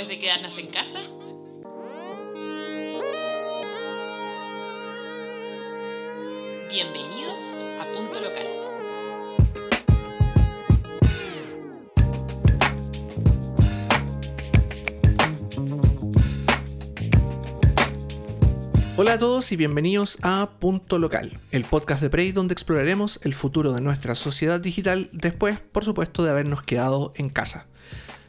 después de quedarnos en casa? Bienvenidos a Punto Local. Hola a todos y bienvenidos a Punto Local, el podcast de Prey donde exploraremos el futuro de nuestra sociedad digital después, por supuesto, de habernos quedado en casa.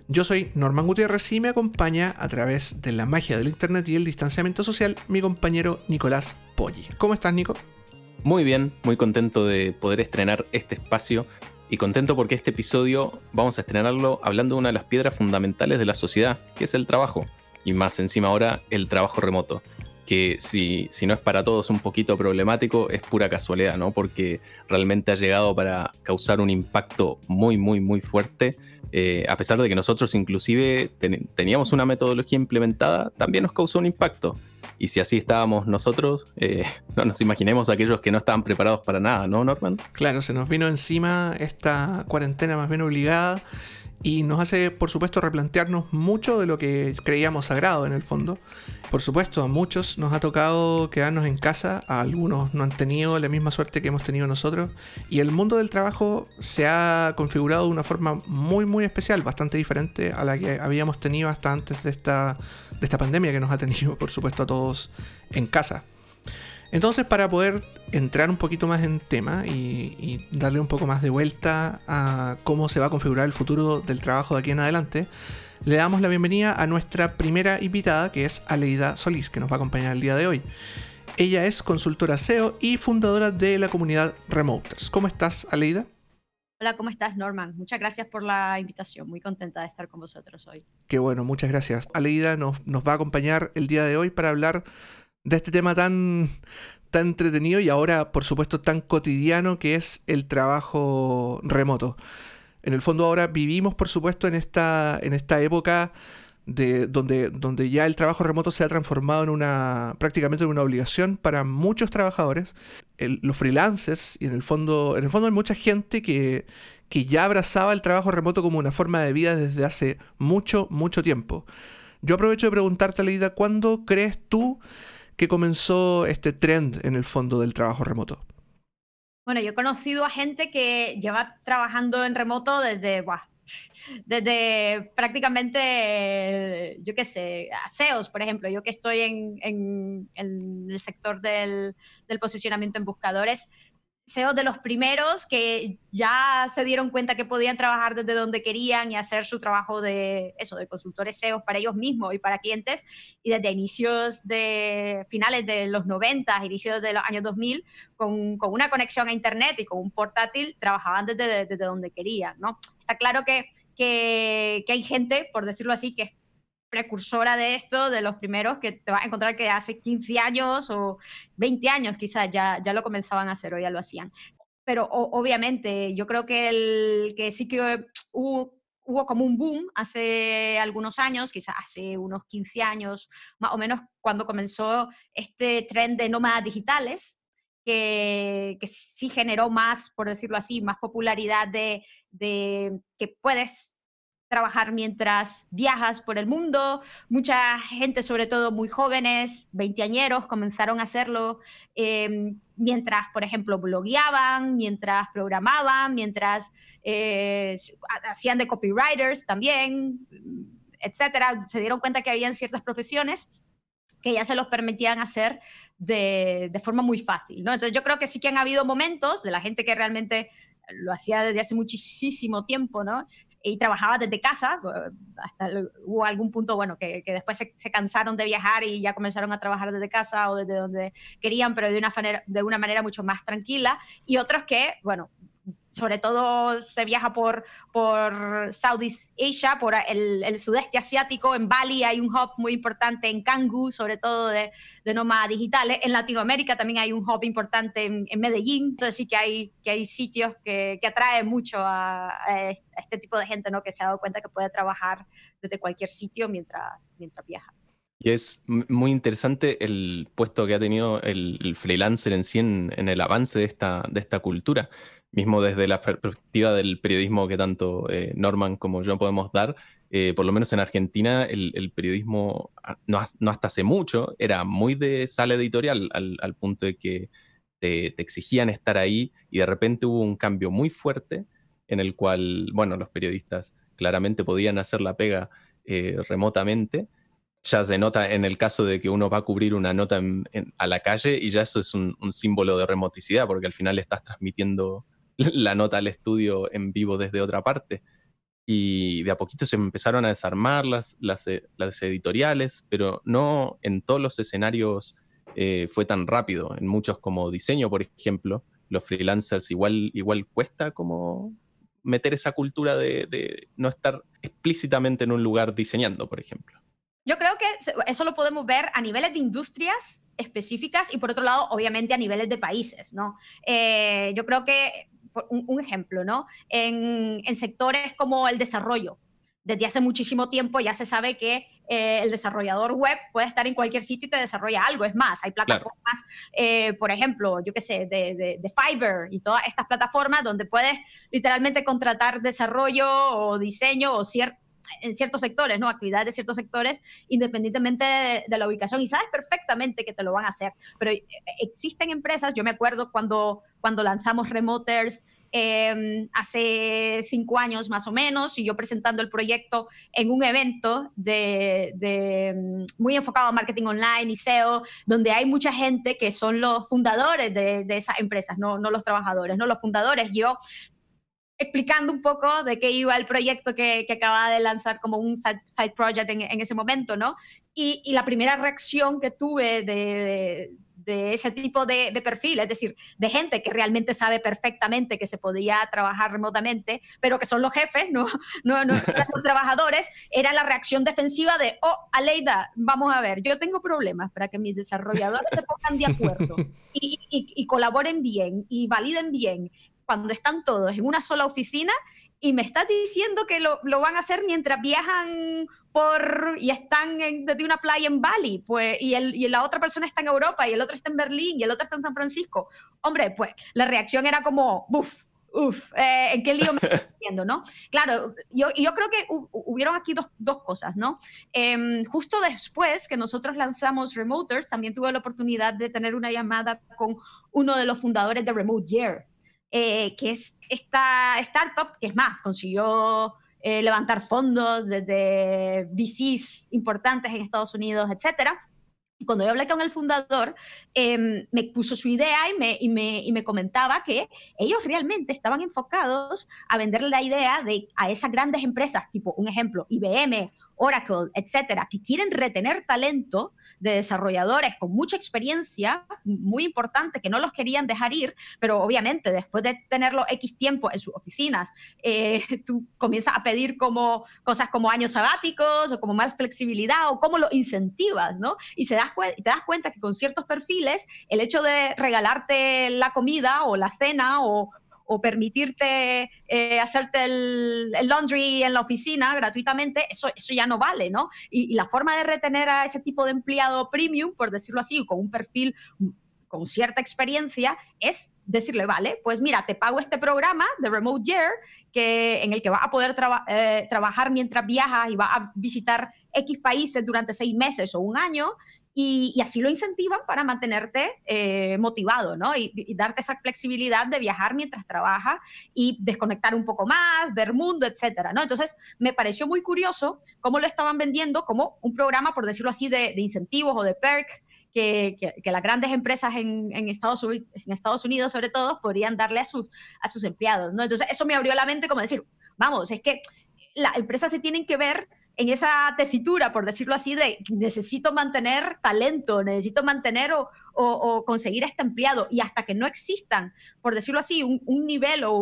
Yo soy Norman Gutiérrez y me acompaña a través de la magia del internet y el distanciamiento social mi compañero Nicolás Poggi. ¿Cómo estás, Nico? Muy bien, muy contento de poder estrenar este espacio y contento porque este episodio vamos a estrenarlo hablando de una de las piedras fundamentales de la sociedad, que es el trabajo, y más encima ahora el trabajo remoto que si, si, no es para todos un poquito problemático, es pura casualidad, ¿no? Porque realmente ha llegado para causar un impacto muy, muy, muy fuerte. Eh, a pesar de que nosotros inclusive teníamos una metodología implementada, también nos causó un impacto. Y si así estábamos nosotros, eh, no nos imaginemos aquellos que no estaban preparados para nada, ¿no, Norman? Claro, se nos vino encima esta cuarentena más bien obligada y nos hace, por supuesto, replantearnos mucho de lo que creíamos sagrado en el fondo. Por supuesto, a muchos nos ha tocado quedarnos en casa, a algunos no han tenido la misma suerte que hemos tenido nosotros, y el mundo del trabajo se ha configurado de una forma muy, muy especial, bastante diferente a la que habíamos tenido hasta antes de esta, de esta pandemia que nos ha tenido, por supuesto, a todos en casa. Entonces, para poder entrar un poquito más en tema y, darle un poco más de vuelta a cómo se va a configurar el futuro del trabajo de aquí en adelante, le damos la bienvenida a nuestra primera invitada, que es Aleida Solís, que nos va a acompañar el día de hoy. Ella es consultora SEO y fundadora de la comunidad Remoters. ¿Cómo estás, Aleida? Hola, ¿cómo estás, Norman? Muchas gracias por la invitación. Muy contenta de estar con vosotros hoy. Qué bueno, muchas gracias. Aleida nos, nos va a acompañar el día de hoy para hablar de este tema tan, tan entretenido y ahora, por supuesto, tan cotidiano que es el trabajo remoto. En el fondo ahora vivimos, por supuesto, en esta, en esta época de, donde, donde ya el trabajo remoto se ha transformado en una prácticamente en una obligación para muchos trabajadores. los freelancers, y en el fondo, en el fondo hay mucha gente que, que ya abrazaba el trabajo remoto como una forma de vida desde hace mucho, mucho tiempo. Yo aprovecho de preguntarte, Leida, ¿cuándo crees tú que comenzó este trend en el fondo del trabajo remoto? Bueno, yo he conocido a gente que lleva trabajando en remoto desde, desde prácticamente, yo qué sé, aseos, por ejemplo. Yo que estoy en, el sector del, del posicionamiento en buscadores, SEO de los primeros que ya se dieron cuenta que podían trabajar desde donde querían y hacer su trabajo de eso, de consultores SEO para ellos mismos y para clientes. Y desde inicios de finales de los 90, inicios de los años 2000, con, con una conexión a Internet y con un portátil, trabajaban desde, desde donde querían. ¿no? Está claro que, que, que hay gente, por decirlo así, que precursora de esto, de los primeros que te vas a encontrar que hace 15 años o 20 años quizás ya, ya lo comenzaban a hacer o ya lo hacían. Pero obviamente yo creo que, el, que sí que hubo, hubo como un boom hace algunos años, quizás hace unos 15 años más o menos, cuando comenzó este tren de nómadas digitales, que, que, sí generó más, por decirlo así, más popularidad de, de que puedes trabajar mientras viajas por el mundo. Mucha gente, sobre todo muy jóvenes, veinteañeros, comenzaron a hacerlo em, mientras, por ejemplo, blogueaban, mientras programaban, mientras eh, hacían de copywriters también, etcétera. Se dieron cuenta que habían ciertas profesiones que ya se los permitían hacer de, de forma muy fácil. ¿no? Entonces yo creo que sí que han habido momentos de la gente que realmente lo hacía desde hace muchísimo tiempo, ¿no? Y trabajaba desde casa, eh, hasta hubo algún punto, bueno, que, que después se, se, cansaron de viajar y ya comenzaron a trabajar desde casa o desde donde querían, pero de una, manera, de una manera mucho más tranquila, y otros que, bueno, sobre todo se viaja por, por Southeast Asia, por el, sudeste asiático, en Bali hay un hub muy importante, en Kangu, sobre todo de, de nómadas digitales, en Latinoamérica también hay un hub importante en, Medellín, entonces sí que hay, que hay sitios que, que atraen mucho a, este tipo de gente, ¿no? que se ha dado cuenta que puede trabajar desde cualquier sitio mientras, mientras viaja. Y es muy interesante el puesto que ha tenido el, freelancer en sí en, el avance de esta, cultura. Mismo desde la perspectiva del periodismo que tanto eh, Norman como yo podemos dar, eh, por lo menos en Argentina, el, periodismo, ah, no, hasta hace mucho, era muy de sala editorial, al, punto de que te, te, exigían estar ahí y de repente hubo un cambio muy fuerte en el cual, bueno, los periodistas claramente podían hacer la pega eh, remotamente ya se nota en el caso de que uno va a cubrir una nota a la calle y ya eso es un, símbolo de remoticidad porque al final estás transmitiendo la nota al estudio en vivo desde otra parte. Y de a poquito se empezaron a desarmar las, las, eh, editoriales, pero no en todos los escenarios eh, fue tan rápido. En muchos como diseño, por ejemplo, los freelancers igual, igual cuesta como meter esa cultura de no estar explícitamente en un lugar diseñando, por ejemplo. Yo creo que eso lo podemos ver a niveles de industrias específicas y por otro lado, obviamente, a niveles de países, ¿no? Eh, yo creo que, un, ejemplo, ¿no? En, sectores como el desarrollo, desde hace muchísimo tiempo ya se sabe que eh, el desarrollador web puede estar en cualquier sitio y te desarrolla algo. Es más, hay plataformas, eh, por ejemplo, yo qué sé, de, de, de, Fiverr y todas estas plataformas donde puedes literalmente contratar desarrollo o diseño o cierto en ciertos sectores, ¿no? Actividades de ciertos sectores, independientemente de, la ubicación. Y sabes perfectamente que te lo van a hacer. Pero eh, existen empresas, yo me acuerdo cuando, cuando lanzamos Remoters, em, hace cinco años más o menos, y yo presentando el proyecto en un evento de, em, muy enfocado a marketing online y SEO, donde hay mucha gente que son los fundadores de, de esas empresas, no, no, los trabajadores, no los fundadores. Yo explicando un poco de qué iba el proyecto que, que acababa de lanzar como un side, project en, en, ese momento, ¿no? Y, y, la primera reacción que tuve de, de, ese tipo de, de, perfil, es decir, de gente que realmente sabe perfectamente que se podía trabajar remotamente, pero que son los jefes, no, no, no los trabajadores, era la reacción defensiva de, oh, Aleida, vamos a ver, yo tengo problemas para que mis desarrolladores se pongan de acuerdo y, y, y colaboren bien y validen bien cuando están todos en una sola oficina y me estás diciendo que lo, lo van a hacer mientras viajan por y están en, desde una playa en Bali, pues, y, el, y la otra persona está en Europa y el otro está en Berlín y el otro está en San Francisco. Hombre, pues la reacción era como, buf, Uf, eh, ¿en qué lío me estoy metiendo, no? Claro, yo, yo creo que hubieron aquí dos, dos cosas, ¿no? Em, justo después que nosotros lanzamos Remoters, también tuve la oportunidad de tener una llamada con uno de los fundadores de Remote Year, eh, que es esta startup, que es más, consiguió eh, levantar fondos desde VCs importantes en Estados Unidos, etcétera. Y cuando yo hablé con el fundador, em, me puso su idea y me, y, me, y me, comentaba que ellos realmente estaban enfocados a venderle la idea de, a esas grandes empresas, tipo un ejemplo, IBM Oracle, etcétera, que quieren retener talento de desarrolladores con mucha experiencia, muy importante, que no los querían dejar ir, pero obviamente después de tenerlo X tiempo en sus oficinas, eh, tú comienzas a pedir como cosas como años sabáticos o como más flexibilidad o cómo lo incentivas, ¿no? Y se das te das cuenta que con ciertos perfiles, el hecho de regalarte la comida o la cena o, o permitirte eh, hacerte el, laundry en la oficina gratuitamente, eso, eso ya no vale, ¿no? Y, la forma de retener a ese tipo de empleado premium, por decirlo así, con un perfil con cierta experiencia, es decirle, vale, pues mira, te pago este programa de Remote Year que, en el que vas a poder eh, trabajar mientras viajas y vas a visitar X países durante seis meses o un año y, así lo incentivan para mantenerte eh, motivado, ¿no? Y, darte esa flexibilidad de viajar mientras trabajas y desconectar un poco más, ver mundo, etcétera, ¿no? Entonces, me pareció muy curioso cómo lo estaban vendiendo como un programa, por decirlo así, de, incentivos o de perk que, las grandes empresas en, en, Estados, en Estados Unidos, sobre todo, podrían darle a sus, a sus empleados, ¿no? Entonces, eso me abrió la mente como decir, vamos, es que las empresas se tienen que ver en esa tesitura, por decirlo así, de necesito mantener talento, necesito mantener o, conseguir este empleado. Y hasta que no existan, por decirlo así, un, nivel o,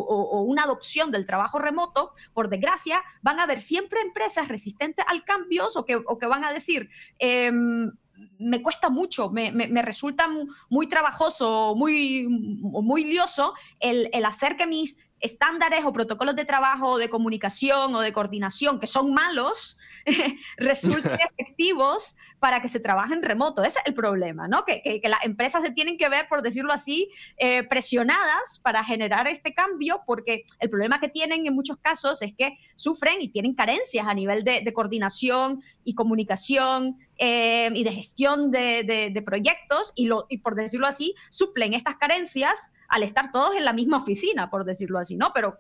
una adopción del trabajo remoto, por desgracia, van a haber siempre empresas resistentes al cambio o que, van a decir... Em, me cuesta mucho, me, me, resulta muy trabajoso, muy, muy lioso el, el hacer que mis estándares o protocolos de trabajo, o de comunicación o de coordinación que son malos, resulten efectivos para que se trabaje en remoto. Ese es el problema, ¿no? Que, que, las empresas se tienen que ver, por decirlo así, eh, presionadas para generar este cambio, porque el problema que tienen en muchos casos es que sufren y tienen carencias a nivel de, coordinación y comunicación eh, y de gestión de, de proyectos y, lo, y, por decirlo así, suplen estas carencias al estar todos en la misma oficina, por decirlo así, ¿no? Pero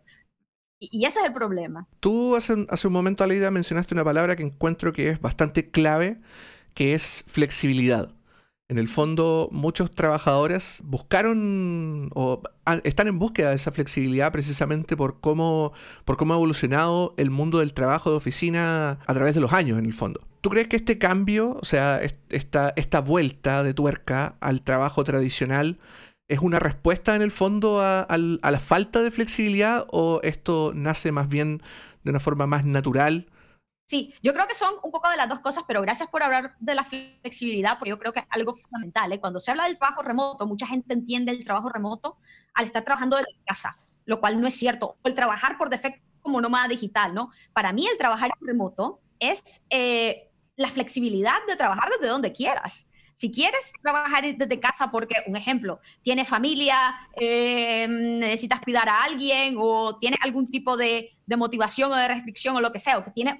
y ese es el problema. Tú hace, hace un momento, Aleida, mencionaste una palabra que encuentro que es bastante clave, que es flexibilidad. En el fondo, muchos trabajadores buscaron o están en búsqueda de esa flexibilidad precisamente por cómo, por cómo ha evolucionado el mundo del trabajo de oficina a través de los años, en el fondo. ¿Tú crees que este cambio, o sea, esta, esta vuelta de tuerca al trabajo tradicional, ¿Es una respuesta en el fondo a, la falta de flexibilidad o esto nace más bien de una forma más natural? Sí, yo creo que son un poco de las dos cosas, pero gracias por hablar de la flexibilidad, porque yo creo que es algo fundamental. ¿eh? Cuando se habla del trabajo remoto, mucha gente entiende el trabajo remoto al estar trabajando desde casa, lo cual no es cierto. O el trabajar por defecto como nómada digital, ¿no? Para mí el trabajar remoto es eh, la flexibilidad de trabajar desde donde quieras. Si quieres trabajar desde casa porque, un ejemplo, tienes familia, eh, necesitas cuidar a alguien o tienes algún tipo de, motivación o de restricción o lo que sea, o que tienes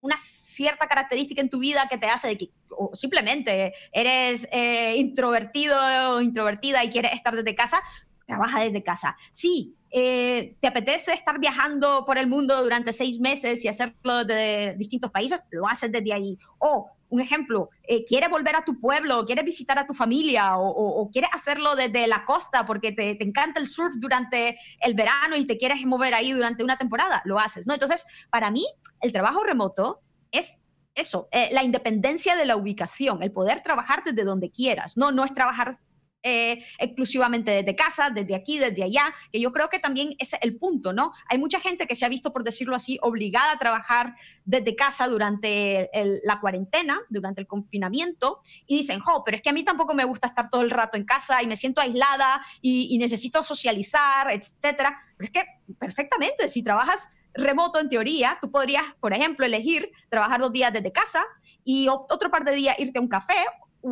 una cierta característica en tu vida que te hace de que o simplemente eres eh, introvertido o introvertida y quieres estar desde casa, trabaja desde casa. Sí, eh, te apetece estar viajando por el mundo durante seis meses y hacerlo de distintos países, lo haces desde ahí. O un ejemplo, eh, quieres volver a tu pueblo, quieres visitar a tu familia o, quieres hacerlo desde la costa porque te, encanta el surf durante el verano y te quieres mover ahí durante una temporada, lo haces, ¿no? Entonces, para mí, el trabajo remoto es eso, eh, la independencia de la ubicación, el poder trabajar desde donde quieras, no, no es trabajar eh, exclusivamente desde casa, desde aquí, desde allá, que yo creo que también es el punto, ¿no? Hay mucha gente que se ha visto, por decirlo así, obligada a trabajar desde casa durante la cuarentena, durante el confinamiento, y dicen, jo, pero es que a mí tampoco me gusta estar todo el rato en casa y me siento aislada y, y necesito socializar, etcétera. Pero es que perfectamente, si trabajas remoto en teoría, tú podrías, por ejemplo, elegir trabajar dos días desde casa y otro par de días irte a un café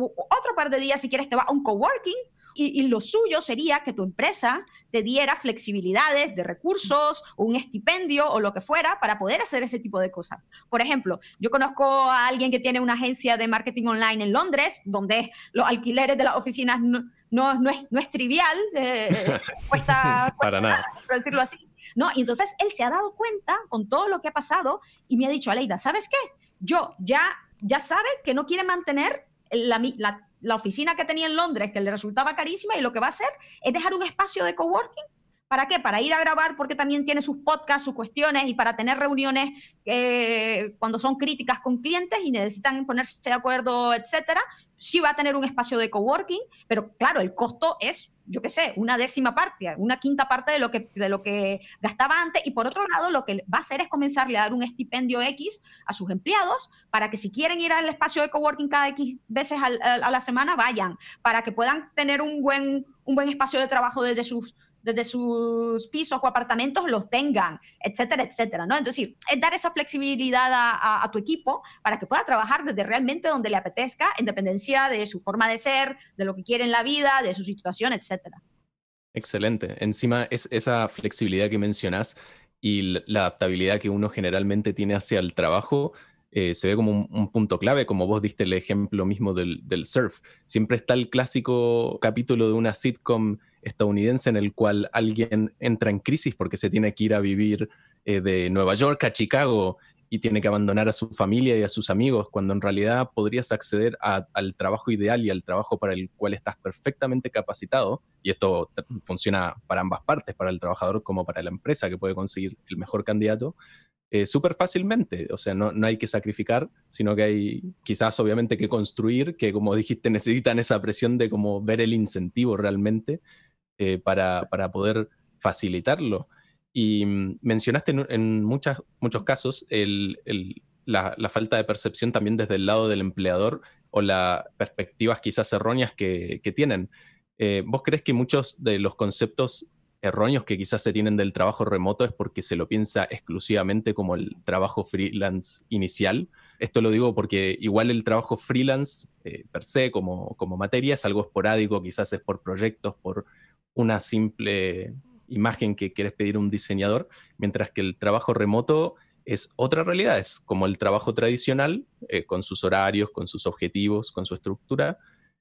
otro par de días, si quieres, te va a un coworking. Y, y, lo suyo sería que tu empresa te diera flexibilidades de recursos, un estipendio o lo que fuera para poder hacer ese tipo de cosas. Por ejemplo, yo conozco a alguien que tiene una agencia de marketing online en Londres, donde los alquileres de las oficinas no, no, no, es, no es, trivial, eh, cuesta, para nada, por decirlo así. ¿no? Y entonces él se ha dado cuenta con todo lo que ha pasado y me ha dicho, Aleida, ¿sabes qué? Yo ya, ya sabe que no quiere mantener la, oficina que tenía en Londres, que le resultaba carísima, y lo que va a hacer es dejar un espacio de coworking. ¿Para qué? Para ir a grabar porque también tiene sus podcasts, sus cuestiones y para tener reuniones eh, cuando son críticas con clientes y necesitan ponerse de acuerdo, etcétera. Sí va a tener un espacio de coworking, pero claro, el costo es yo qué sé, una décima parte, una quinta parte de lo, que, de lo que gastaba antes. Y por otro lado, lo que va a hacer es comenzarle a dar un estipendio X a sus empleados para que si quieren ir al espacio de coworking cada X veces a la semana, vayan, para que puedan tener un buen, un buen espacio de trabajo desde sus desde sus pisos o apartamentos los tengan, etcétera, etcétera, ¿no? Entonces, es dar esa flexibilidad a, tu equipo para que pueda trabajar desde realmente donde le apetezca, en dependencia de su forma de ser, de lo que quiere en la vida, de su situación, etcétera. Excelente. Encima, es esa flexibilidad que mencionas y la adaptabilidad que uno generalmente tiene hacia el trabajo eh, se ve como un, punto clave, como vos diste el ejemplo mismo del, surf. Siempre está el clásico capítulo de una sitcom estadounidense en el cual alguien entra en crisis porque se tiene que ir a vivir eh, de Nueva York a Chicago y tiene que abandonar a su familia y a sus amigos, cuando en realidad podrías acceder al trabajo ideal y al trabajo para el cual estás perfectamente capacitado, y esto funciona para ambas partes, para el trabajador como para la empresa que puede conseguir el mejor candidato, eh, súper fácilmente. O sea, no, no, hay que sacrificar, sino que hay quizás obviamente que construir, que como dijiste necesitan esa presión de como ver el incentivo realmente eh, para, para, poder facilitarlo. Y mm, mencionaste en, muchas, muchos casos la, falta de percepción también desde el lado del empleador o las perspectivas quizás erróneas que, que tienen. Eh, ¿Vos crees que muchos de los conceptos erróneos que quizás se tienen del trabajo remoto es porque se lo piensa exclusivamente como el trabajo freelance inicial. Esto lo digo porque igual el trabajo freelance eh, per se como, como materia es algo esporádico, quizás es por proyectos, por una simple imagen que quieres pedir un diseñador, mientras que el trabajo remoto es otra realidad, es como el trabajo tradicional, eh, con sus horarios, con sus objetivos, con su estructura,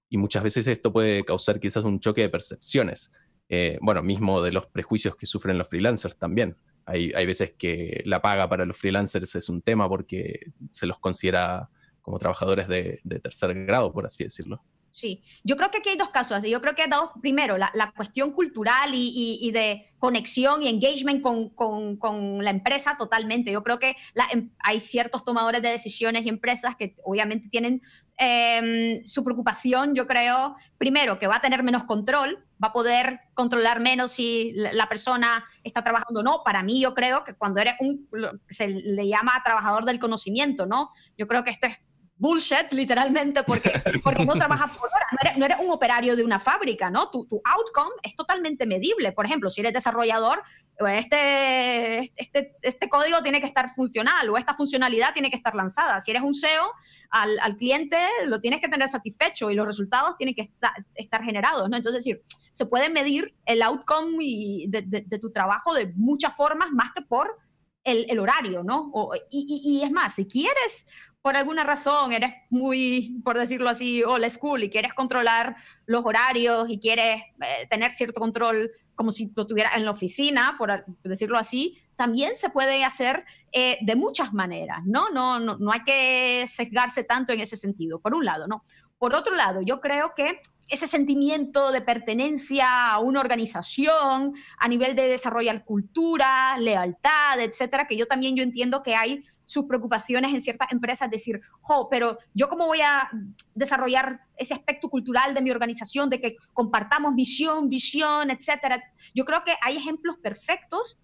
y muchas veces esto puede causar quizás un choque de percepciones eh, bueno, mismo de los prejuicios que sufren los freelancers también. Hay, hay, veces que la paga para los freelancers es un tema porque se los considera como trabajadores de, tercer grado, por así decirlo. Sí, yo creo que aquí hay dos casos. Yo creo que dos, primero, la, cuestión cultural y, de conexión y engagement con, con, con, la empresa totalmente. Yo creo que em, hay ciertos tomadores de decisiones y empresas que obviamente tienen Em, su preocupación, yo creo, primero, que va a tener menos control, va a poder controlar menos si la persona está trabajando o no. Para mí, yo creo que cuando eres un, se le llama trabajador del conocimiento, ¿no? Yo creo que esto es bullshit, literalmente, porque, porque no trabajas por hora, no eres, un operario de una fábrica, ¿no? Tu, tu, outcome es totalmente medible. Por ejemplo, si eres desarrollador, este, este, este código tiene que estar funcional o esta funcionalidad tiene que estar lanzada. Si eres un SEO, al, al cliente lo tienes que tener satisfecho y los resultados tienen que estar, estar generados, ¿no? Entonces, decir, se puede medir el outcome y de, de, tu trabajo de muchas formas más que por el, el, horario, ¿no? y, y, y, es más, si quieres por alguna razón eres muy, por decirlo así, old school y quieres controlar los horarios y quieres eh, tener cierto control como si lo tuvieras en la oficina, por decirlo así, también se puede hacer eh, de muchas maneras, ¿no? No, ¿no? no hay que sesgarse tanto en ese sentido, por un lado, ¿no? Por otro lado, yo creo que ese sentimiento de pertenencia a una organización a nivel de desarrollar cultura, lealtad, etcétera, que yo también yo entiendo que hay sus preocupaciones en ciertas empresas, decir, jo, pero yo cómo voy a desarrollar ese aspecto cultural de mi organización, de que compartamos misión, visión, etcétera. Yo creo que hay ejemplos perfectos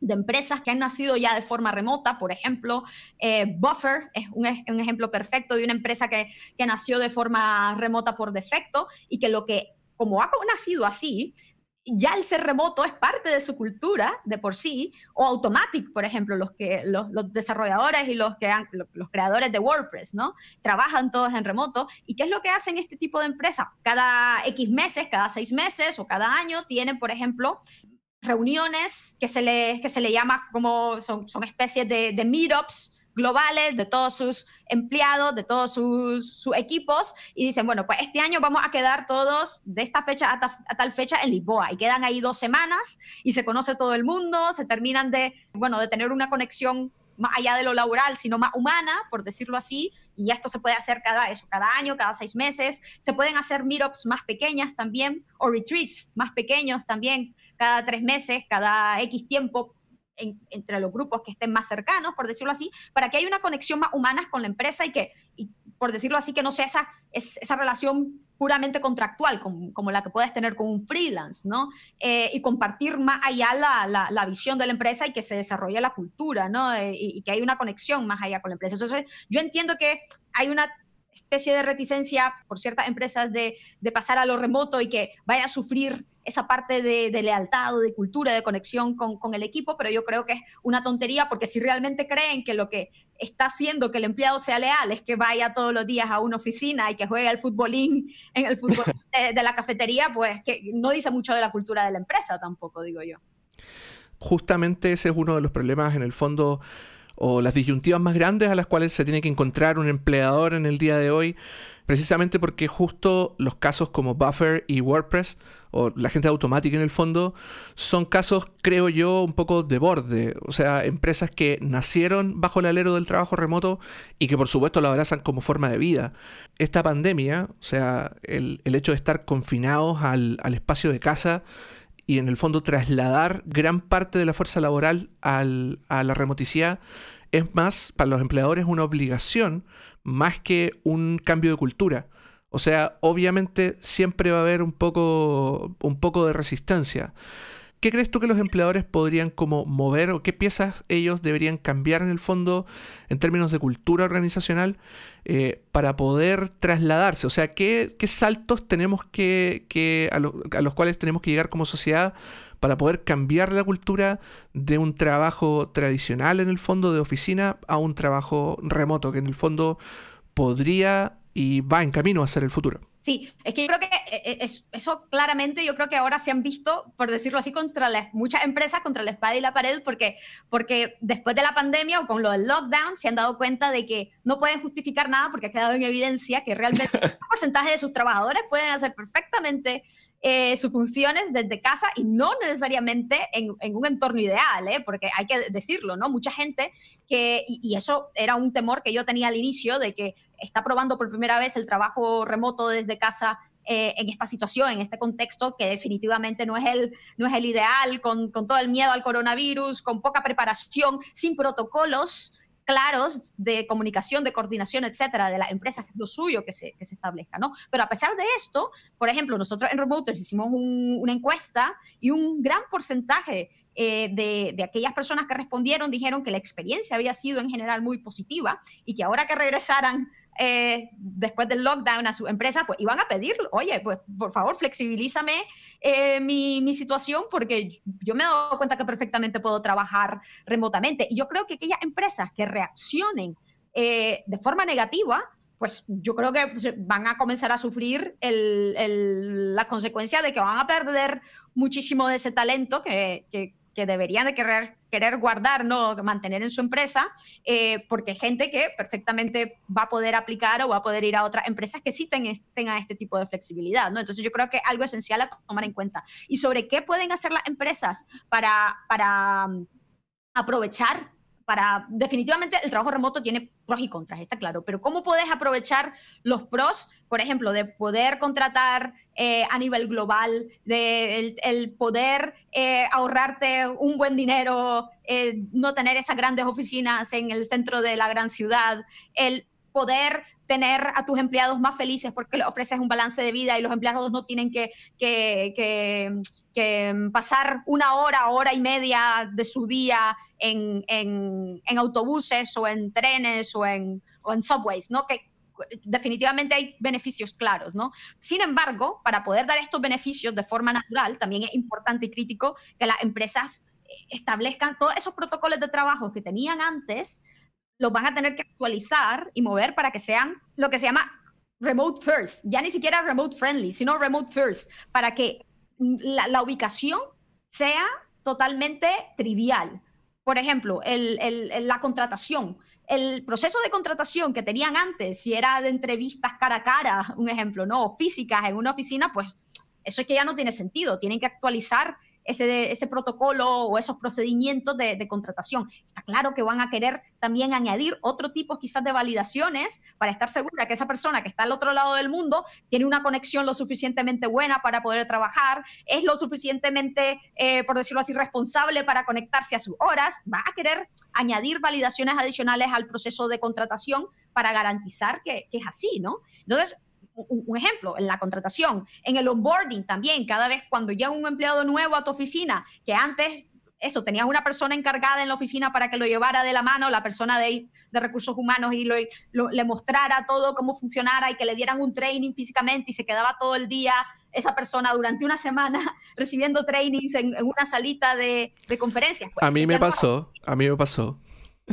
de empresas que han nacido ya de forma remota, por ejemplo, eh, Buffer es un, un, ejemplo perfecto de una empresa que, que nació de forma remota por defecto y que lo que, como ha nacido así, ya el ser remoto es parte de su cultura de por sí, o Automatic, por ejemplo, los, que, los, desarrolladores y los, que los creadores de WordPress, ¿no? Trabajan todos en remoto. ¿Y qué es lo que hacen este tipo de empresas? Cada X meses, cada seis meses o cada año tienen, por ejemplo, reuniones que se le, que se le llama como son, son especies de, de meetups, globales de todos sus empleados, de todos sus, equipos, y dicen, bueno, pues este año vamos a quedar todos de esta fecha a, tal fecha en Lisboa, y quedan ahí dos semanas, y se conoce todo el mundo, se terminan de, bueno, de tener una conexión más allá de lo laboral, sino más humana, por decirlo así, y esto se puede hacer cada, eso, cada año, cada seis meses, se pueden hacer meetups más pequeñas también, o retreats más pequeños también, cada tres meses, cada X tiempo, entre los grupos que estén más cercanos, por decirlo así, para que haya una conexión más humana con la empresa y que, por decirlo así, que no sea esa, esa relación puramente contractual, como, como, la que puedes tener con un freelance, ¿no? Eh, y compartir más allá la, la, visión de la empresa y que se desarrolle la cultura, ¿no? Eh, y, y, que hay una conexión más allá con la empresa. Entonces, yo entiendo que hay una especie de reticencia por ciertas empresas de, de pasar a lo remoto y que vaya a sufrir esa parte de, lealtad o de cultura, de conexión con, con, el equipo, pero yo creo que es una tontería porque si realmente creen que lo que está haciendo que el empleado sea leal es que vaya todos los días a una oficina y que juegue el futbolín en el fútbol de, de la cafetería, pues que no dice mucho de la cultura de la empresa tampoco, digo yo. Justamente ese es uno de los problemas en el fondo o las disyuntivas más grandes a las cuales se tiene que encontrar un empleador en el día de hoy, precisamente porque justo los casos como Buffer y WordPress, o la gente automática en el fondo, son casos, creo yo, un poco de borde, o sea, empresas que nacieron bajo el alero del trabajo remoto y que por supuesto lo abrazan como forma de vida. Esta pandemia, o sea, el, hecho de estar confinados al, al espacio de casa, y en el fondo trasladar gran parte de la fuerza laboral a la remoticidad es más para los empleadores una obligación más que un cambio de cultura. O sea, obviamente siempre va a haber un poco, un poco de resistencia. ¿Qué crees tú que los empleadores podrían como mover o qué piezas ellos deberían cambiar en el fondo en términos de cultura organizacional eh, para poder trasladarse? O sea, ¿qué, saltos tenemos que, a, los cuales tenemos que llegar como sociedad para poder cambiar la cultura de un trabajo tradicional en el fondo de oficina a un trabajo remoto, que en el fondo podría y va en camino a ser el futuro. Sí, es que yo creo que eh, eh, eso claramente yo creo que ahora se han visto, por decirlo así, contra las, muchas empresas, contra la espada y la pared, porque, porque después de la pandemia o con lo del lockdown se han dado cuenta de que no pueden justificar nada porque ha quedado en evidencia que realmente un porcentaje de sus trabajadores pueden hacer perfectamente eh, sus funciones desde casa y no necesariamente en, un entorno ideal, ¿eh? porque hay que decirlo, ¿no? Mucha gente que, y, eso era un temor que yo tenía al inicio, de que está probando por primera vez el trabajo remoto desde casa eh, en esta situación, en este contexto, que definitivamente no es el, no es el ideal, con, con todo el miedo al coronavirus, con poca preparación, sin protocolos claros de comunicación, de coordinación, etcétera, de las empresas, lo suyo que se, que se establezca, ¿no? Pero a pesar de esto, por ejemplo, nosotros en Remoters hicimos una encuesta y un gran porcentaje eh, de, de, aquellas personas que respondieron dijeron que la experiencia había sido en general muy positiva y que ahora que regresaran eh, después del lockdown a su empresa, pues iban a pedir, oye, pues por favor, flexibilízame eh, mi, situación porque yo me he dado cuenta que perfectamente puedo trabajar remotamente. Y yo creo que aquellas empresas que reaccionen eh, de forma negativa, pues yo creo que van a comenzar a sufrir el, el, la consecuencia de que van a perder muchísimo de ese talento que, que deberían de querer, querer guardar, no mantener en su empresa, eh, porque gente que perfectamente va a poder aplicar o va a poder ir a otras empresas que sí tengan este tipo de flexibilidad. ¿no? Entonces yo creo que algo esencial a tomar en cuenta. Y sobre qué pueden hacer las empresas para, para mm, aprovechar para definitivamente el trabajo remoto tiene pros y contras, está claro, pero ¿cómo puedes aprovechar los pros, por ejemplo, de poder contratar eh, a nivel global, de el, poder eh, ahorrarte un buen dinero, eh, no tener esas grandes oficinas en el centro de la gran ciudad, el poder tener a tus empleados más felices porque les ofreces un balance de vida y los empleados no tienen que, que mm, pasar una hora, hora y media de su día en, en, en autobuses o en trenes o en, o en subways, ¿no? Que definitivamente hay beneficios claros, ¿no? Sin embargo, para poder dar estos beneficios de forma natural, también es importante y crítico que las empresas eh, establezcan todos esos protocolos de trabajo que tenían antes, los van a tener que actualizar y mover para que sean lo que se llama remote first, ya ni siquiera remote friendly, sino remote first, para que la, ubicación sea totalmente trivial. Por ejemplo, la contratación. El proceso de contratación que tenían antes, si era de entrevistas cara a cara, un ejemplo, ¿no? físicas en una oficina, pues eso es que ya no tiene sentido. Tienen que actualizar ese, ese protocolo o esos procedimientos de, contratación. Está claro que van a querer también añadir otro tipo quizás de validaciones para estar segura que esa persona que está al otro lado del mundo tiene una conexión lo suficientemente buena para poder trabajar, es lo suficientemente, eh, por decirlo así, responsable para conectarse a sus horas. Va a querer añadir validaciones adicionales al proceso de contratación para garantizar que, que es así, ¿no? Entonces, un, ejemplo, en la contratación, en el onboarding también, cada vez cuando llega un empleado nuevo a tu oficina, que antes eso, tenías una persona encargada en la oficina para que lo llevara de la mano, la persona de, de recursos humanos, y lo, le mostrara todo cómo funcionara y que le dieran un training físicamente y se quedaba todo el día esa persona durante una semana recibiendo trainings en, una salita de, de conferencias. Pues, a mí me pasó, a mí me pasó.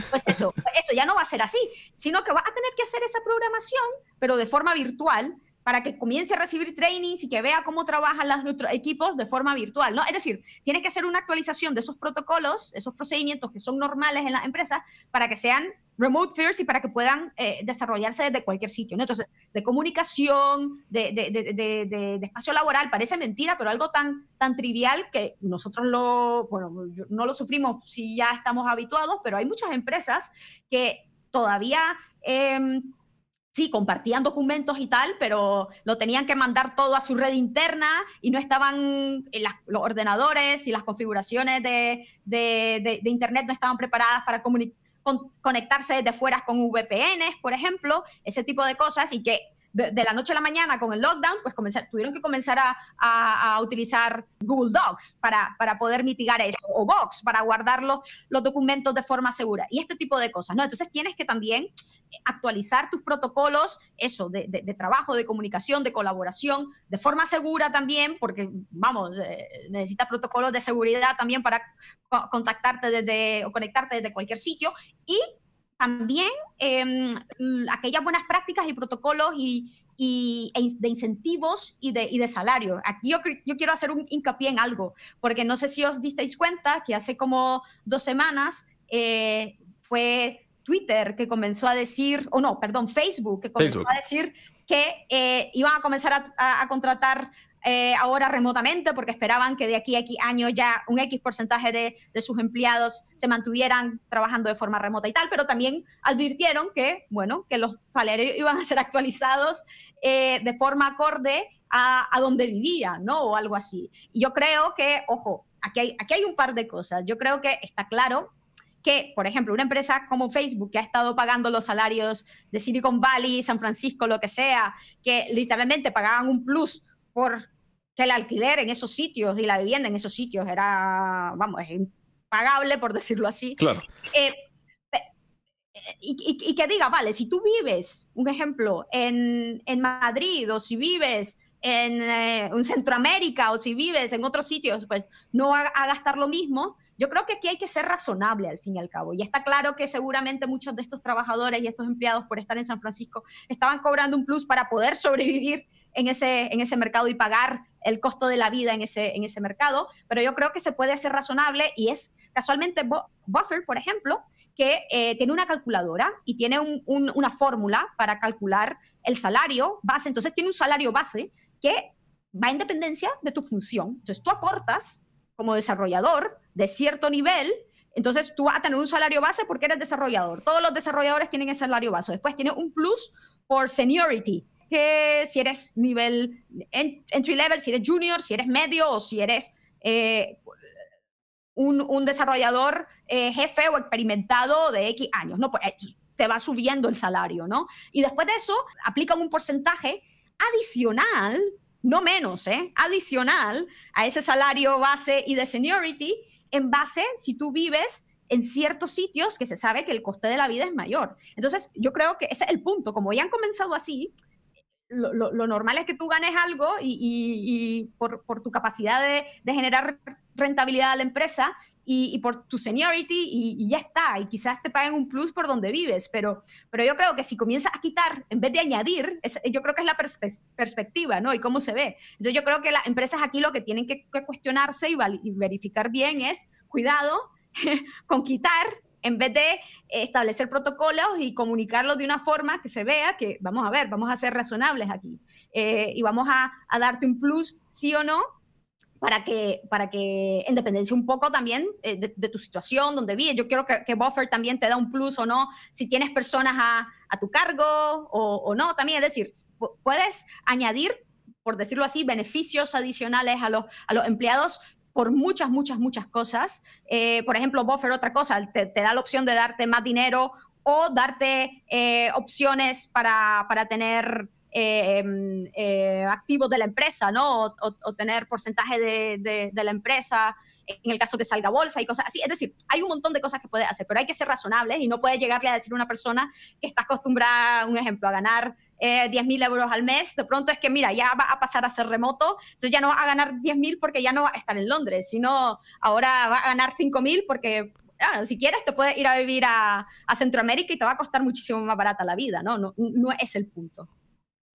Pues eso, eso ya no va a ser así, sino que va a tener que hacer esa programación, pero de forma virtual, para que comience a recibir trainings y que vea cómo trabajan los equipos de forma virtual, ¿no? Es decir, tienes que hacer una actualización de esos protocolos, esos procedimientos que son normales en las empresas para que sean remote first y para que puedan eh, desarrollarse desde cualquier sitio. ¿no? Entonces, de comunicación, de, de, de, de, espacio laboral, parece mentira, pero algo tan, tan trivial que nosotros lo, bueno, no lo sufrimos si ya estamos habituados, pero hay muchas empresas que todavía... Eh, sí, compartían documentos y tal, pero lo tenían que mandar todo a su red interna y no estaban, los ordenadores y las configuraciones de, Internet no estaban preparadas para conectarse desde fuera con VPNs, por ejemplo, ese tipo de cosas, y que de, la noche a la mañana con el lockdown, pues tuvieron que comenzar a, a, utilizar Google Docs para, para, poder mitigar eso, o Box para guardar los, los, documentos de forma segura, y este tipo de cosas, ¿no? Entonces tienes que también actualizar tus protocolos, eso, de, de, trabajo, de comunicación, de colaboración, de forma segura también, porque, vamos, eh, necesitas protocolos de seguridad también para contactarte desde, o conectarte desde cualquier sitio, y también em, aquellas buenas prácticas y protocolos y, y e de incentivos y de, y de salario. Aquí yo, yo, quiero hacer un hincapié en algo, porque no sé si os disteis cuenta que hace como dos semanas eh, fue Twitter que comenzó a decir, o no, perdón, Facebook que comenzó a decir que eh, iban a comenzar a, a contratar eh, ahora remotamente porque esperaban que de aquí a X años ya un X porcentaje de, de, sus empleados se mantuvieran trabajando de forma remota y tal, pero también advirtieron que, bueno, que los salarios iban a ser actualizados eh, de forma acorde a, a, donde vivían, ¿no? O algo así. Y yo creo que, ojo, aquí hay, aquí hay un par de cosas. Yo creo que está claro que, por ejemplo, una empresa como Facebook, que ha estado pagando los salarios de Silicon Valley, San Francisco, lo que sea, que literalmente pagaban un plus por que el alquiler en esos sitios y la vivienda en esos sitios era, vamos, es impagable, por decirlo así. Claro. Eh, y, que diga, vale, si tú vives, un ejemplo, en, en Madrid o si vives en, eh, Centroamérica o si vives en otros sitios, pues no a, gastar lo mismo. Yo creo que aquí hay que ser razonable al fin y al cabo. Y está claro que seguramente muchos de estos trabajadores y estos empleados por estar en San Francisco estaban cobrando un plus para poder sobrevivir en ese, en ese mercado y pagar el costo de la vida en ese, en ese mercado, pero yo creo que se puede hacer razonable y es casualmente Buffer, por ejemplo, que eh, tiene una calculadora y tiene una fórmula para calcular el salario base, entonces tiene un salario base que va en dependencia de tu función. Entonces tú aportas como desarrollador de cierto nivel entonces tú vas a tener un salario base porque eres desarrollador. Todos los desarrolladores tienen ese salario base. Después tiene un plus por seniority que si eres nivel entry level, si eres junior, si eres medio o si eres eh, un, desarrollador eh, jefe o experimentado de X años, ¿no? Pues eh, te va subiendo el salario, ¿no? Y después de eso aplican un porcentaje adicional, no menos, ¿eh? Adicional a ese salario base y de seniority en base si tú vives en ciertos sitios que se sabe que el coste de la vida es mayor. Entonces, yo creo que ese es el punto. Como ya han comenzado así, lo, normal es que tú ganes algo y, por, tu capacidad de, generar rentabilidad a la empresa y, por tu seniority y, ya está. Y quizás te paguen un plus por donde vives, pero, pero yo creo que si comienzas a quitar en vez de añadir, yo creo que es la perspectiva, ¿no? Y cómo se ve. Entonces yo creo que las empresas aquí lo que tienen que, que cuestionarse y verificar bien es, cuidado con quitar en vez de establecer protocolos y comunicarlos de una forma que se vea que, vamos a ver, vamos a ser razonables aquí eh, y vamos a, darte un plus, sí o no, para que, para que en dependencia un poco también eh, de, tu situación, donde vives. Yo quiero que, Buffer también te da un plus o no, si tienes personas a, tu cargo o, no, también. Es decir, puedes añadir, por decirlo así, beneficios adicionales a los, a los empleados por muchas, muchas, muchas cosas. Eh, por ejemplo, Buffer, otra cosa, te, da la opción de darte más dinero o darte eh, opciones para, para tener eh, em, activos de la empresa, ¿no? O, tener porcentaje de, de, la empresa en el caso que salga bolsa y cosas así. Es decir, hay un montón de cosas que puedes hacer, pero hay que ser razonables y no puedes llegarle a decir a una persona que está acostumbrada, un ejemplo, a ganar eh, 10.000 euros al mes, de pronto es que, mira, ya va a pasar a ser remoto, entonces ya no va a ganar 10.000 porque ya no va a estar en Londres, sino ahora va a ganar 5.000 porque ah, si quieres te puedes ir a vivir a, a, Centroamérica y te va a costar muchísimo más barata la vida, ¿no? No, no es el punto.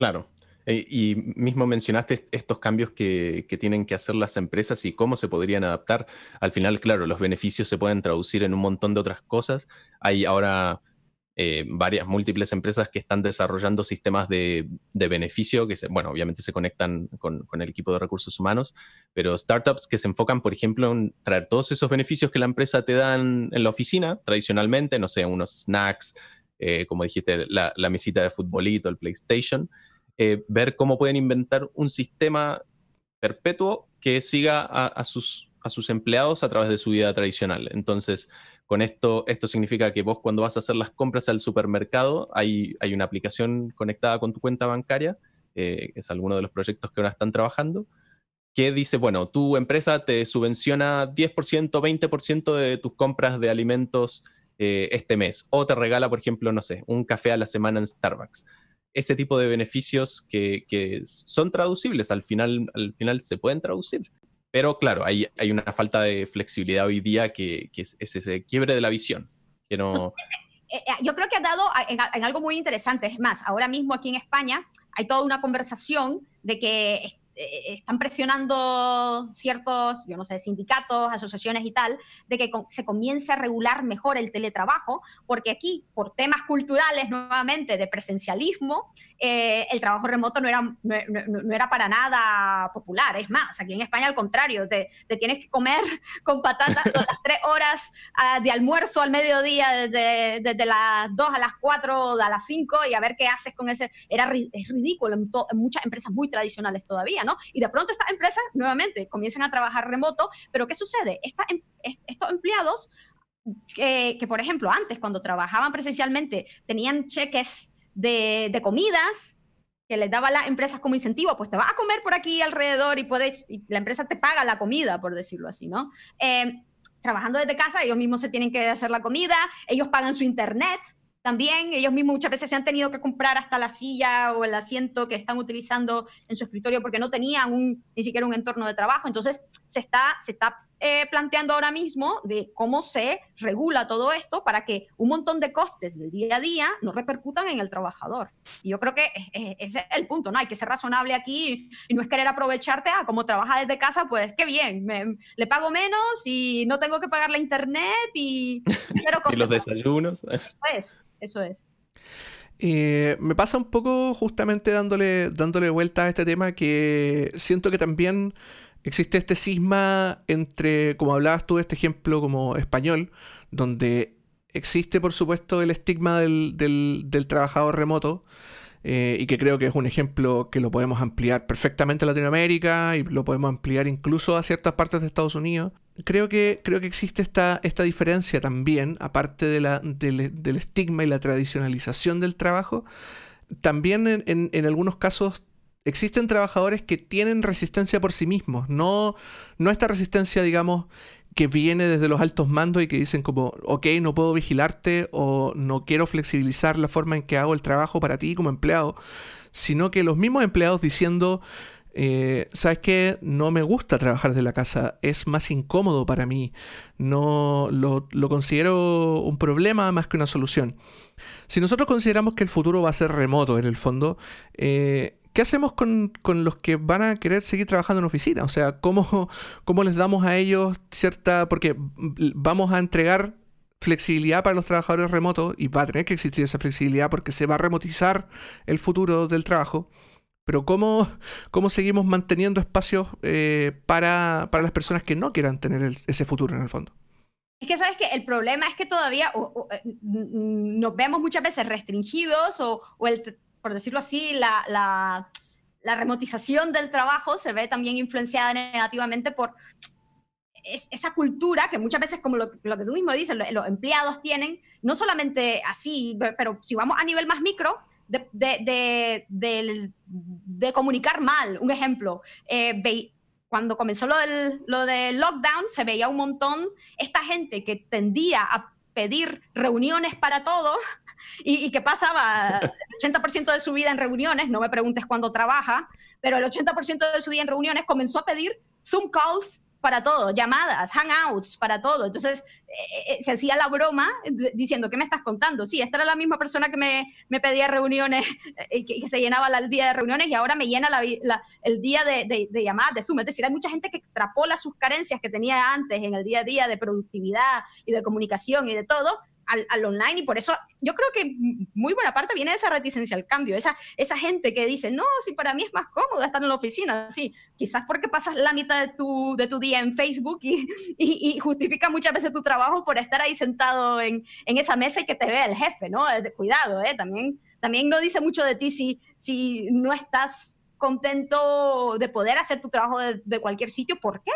Claro. Eh, y mismo mencionaste estos cambios que, que, tienen que hacer las empresas y cómo se podrían adaptar. Al final, claro, los beneficios se pueden traducir en un montón de otras cosas. Hay ahora eh, varias múltiples empresas que están desarrollando sistemas de, beneficio que, se, bueno, obviamente se conectan con, el equipo de recursos humanos, pero startups que se enfocan, por ejemplo, en traer todos esos beneficios que la empresa te da en, la oficina, tradicionalmente, no sé, unos snacks, eh, como dijiste, la, mesita de futbolito, el PlayStation, eh, ver cómo pueden inventar un sistema perpetuo que siga a, sus empleados a través de su vida tradicional. Entonces, con esto, esto significa que vos cuando vas a hacer las compras al supermercado, hay, hay una aplicación conectada con tu cuenta bancaria, eh, es alguno de los proyectos que ahora están trabajando, que dice, bueno, tu empresa te subvenciona 10%, 20% de tus compras de alimentos eh, este mes, o te regala, por ejemplo, no sé, un café a la semana en Starbucks. Ese tipo de beneficios que, que son traducibles, al final, al final se pueden traducir. Pero claro, hay, hay una falta de flexibilidad hoy día que, que es, ese quiebre de la visión. Que no... Eh, eh, yo creo que ha dado en, en, algo muy interesante. Es más, ahora mismo aquí en España hay toda una conversación de que están presionando ciertos, yo no sé, sindicatos, asociaciones y tal, de que se comience a regular mejor el teletrabajo, porque aquí, por temas culturales nuevamente de presencialismo, eh, el trabajo remoto no era, no, era para nada popular. Es más, aquí en España al contrario, te, te tienes que comer con patatas las tres horas ah, de almuerzo al mediodía, desde, desde, las 2 a las 4 a las 5 y a ver qué haces con ese. Era, es ridículo en, en muchas empresas muy tradicionales todavía. Y de pronto estas empresas, nuevamente, comienzan a trabajar remoto, pero ¿qué sucede? Em, estos empleados que, por ejemplo, antes, cuando trabajaban presencialmente, tenían cheques de, comidas que les daba las empresas como incentivo, pues te vas a comer por aquí alrededor y, puedes, y la empresa te paga la comida, por decirlo así, ¿no? Eh, trabajando desde casa, ellos mismos se tienen que hacer la comida, ellos pagan su internet, también ellos mismos muchas veces se han tenido que comprar hasta la silla o el asiento que están utilizando en su escritorio porque no tenían un, ni siquiera un entorno de trabajo. Entonces se está, se está eh, planteando ahora mismo de cómo se regula todo esto para que un montón de costes del día a día no repercutan en el trabajador. Y yo creo que ese es el punto, ¿no? Hay que ser razonable aquí y no es querer aprovecharte, ah, como trabaja desde casa, pues qué bien, le pago menos y no tengo que pagar la internet y... y los desayunos. Eso es, eso es. Eh, me pasa un poco justamente dándole, dándole vuelta a este tema que siento que también existe este cisma entre, como hablabas tú, este ejemplo como español, donde existe por supuesto el estigma del, del, trabajador remoto, eh, y que creo que es un ejemplo que lo podemos ampliar perfectamente a Latinoamérica y lo podemos ampliar incluso a ciertas partes de Estados Unidos. Creo que, creo que existe esta, esta diferencia también, aparte del, del estigma y la tradicionalización del trabajo, también en, en, en algunos casos existen trabajadores que tienen resistencia por sí mismos, no, no esta resistencia, digamos, que viene desde los altos mandos y que dicen como, ok, no puedo vigilarte o no quiero flexibilizar la forma en que hago el trabajo para ti como empleado, sino que los mismos empleados diciendo, eh, ¿sabes qué? No me gusta trabajar de la casa, es más incómodo para mí, no lo, lo, considero un problema más que una solución. Si nosotros consideramos que el futuro va a ser remoto en el fondo, eh, ¿qué hacemos con, los que van a querer seguir trabajando en oficina? O sea, ¿cómo, ¿cómo les damos a ellos cierta... porque vamos a entregar flexibilidad para los trabajadores remotos y va a tener que existir esa flexibilidad porque se va a remotizar el futuro del trabajo. Pero ¿cómo, cómo seguimos manteniendo espacios eh, para, las personas que no quieran tener ese futuro en el fondo? Es que sabes que el problema es que todavía eh, nos vemos muchas veces restringidos o, o el por decirlo así, la, la, remotización del trabajo se ve también influenciada negativamente por esa cultura que muchas veces, como lo, lo que tú mismo dices, los, empleados tienen, no solamente así, pero si vamos a nivel más micro, de, de, de, comunicar mal. Un ejemplo, eh, cuando comenzó lo del, lo del lockdown, se veía un montón esta gente que tendía a pedir reuniones para todo. Y, que pasaba el 80% de su vida en reuniones, no me preguntes cuándo trabaja, pero el 80% de su día en reuniones comenzó a pedir Zoom calls para todo, llamadas, hangouts para todo. Entonces eh, eh, se hacía la broma diciendo, ¿qué me estás contando? Sí, esta era la misma persona que me, me pedía reuniones y eh, que, se llenaba el día de reuniones y ahora me llena la, el día de, de, de, llamadas, de Zoom. Es decir, hay mucha gente que extrapola sus carencias que tenía antes en el día a día de productividad y de comunicación y de todo al, online y por eso yo creo que muy buena parte viene de esa reticencia al cambio, esa, esa gente que dice, no, si para mí es más cómodo estar en la oficina, sí, quizás porque pasas la mitad de tu, de tu día en Facebook y, y, justifica muchas veces tu trabajo por estar ahí sentado en, en esa mesa y que te vea el jefe, ¿no? Cuidado, ¿eh? También, también no dice mucho de ti si, si no estás contento de poder hacer tu trabajo de cualquier sitio, ¿por qué?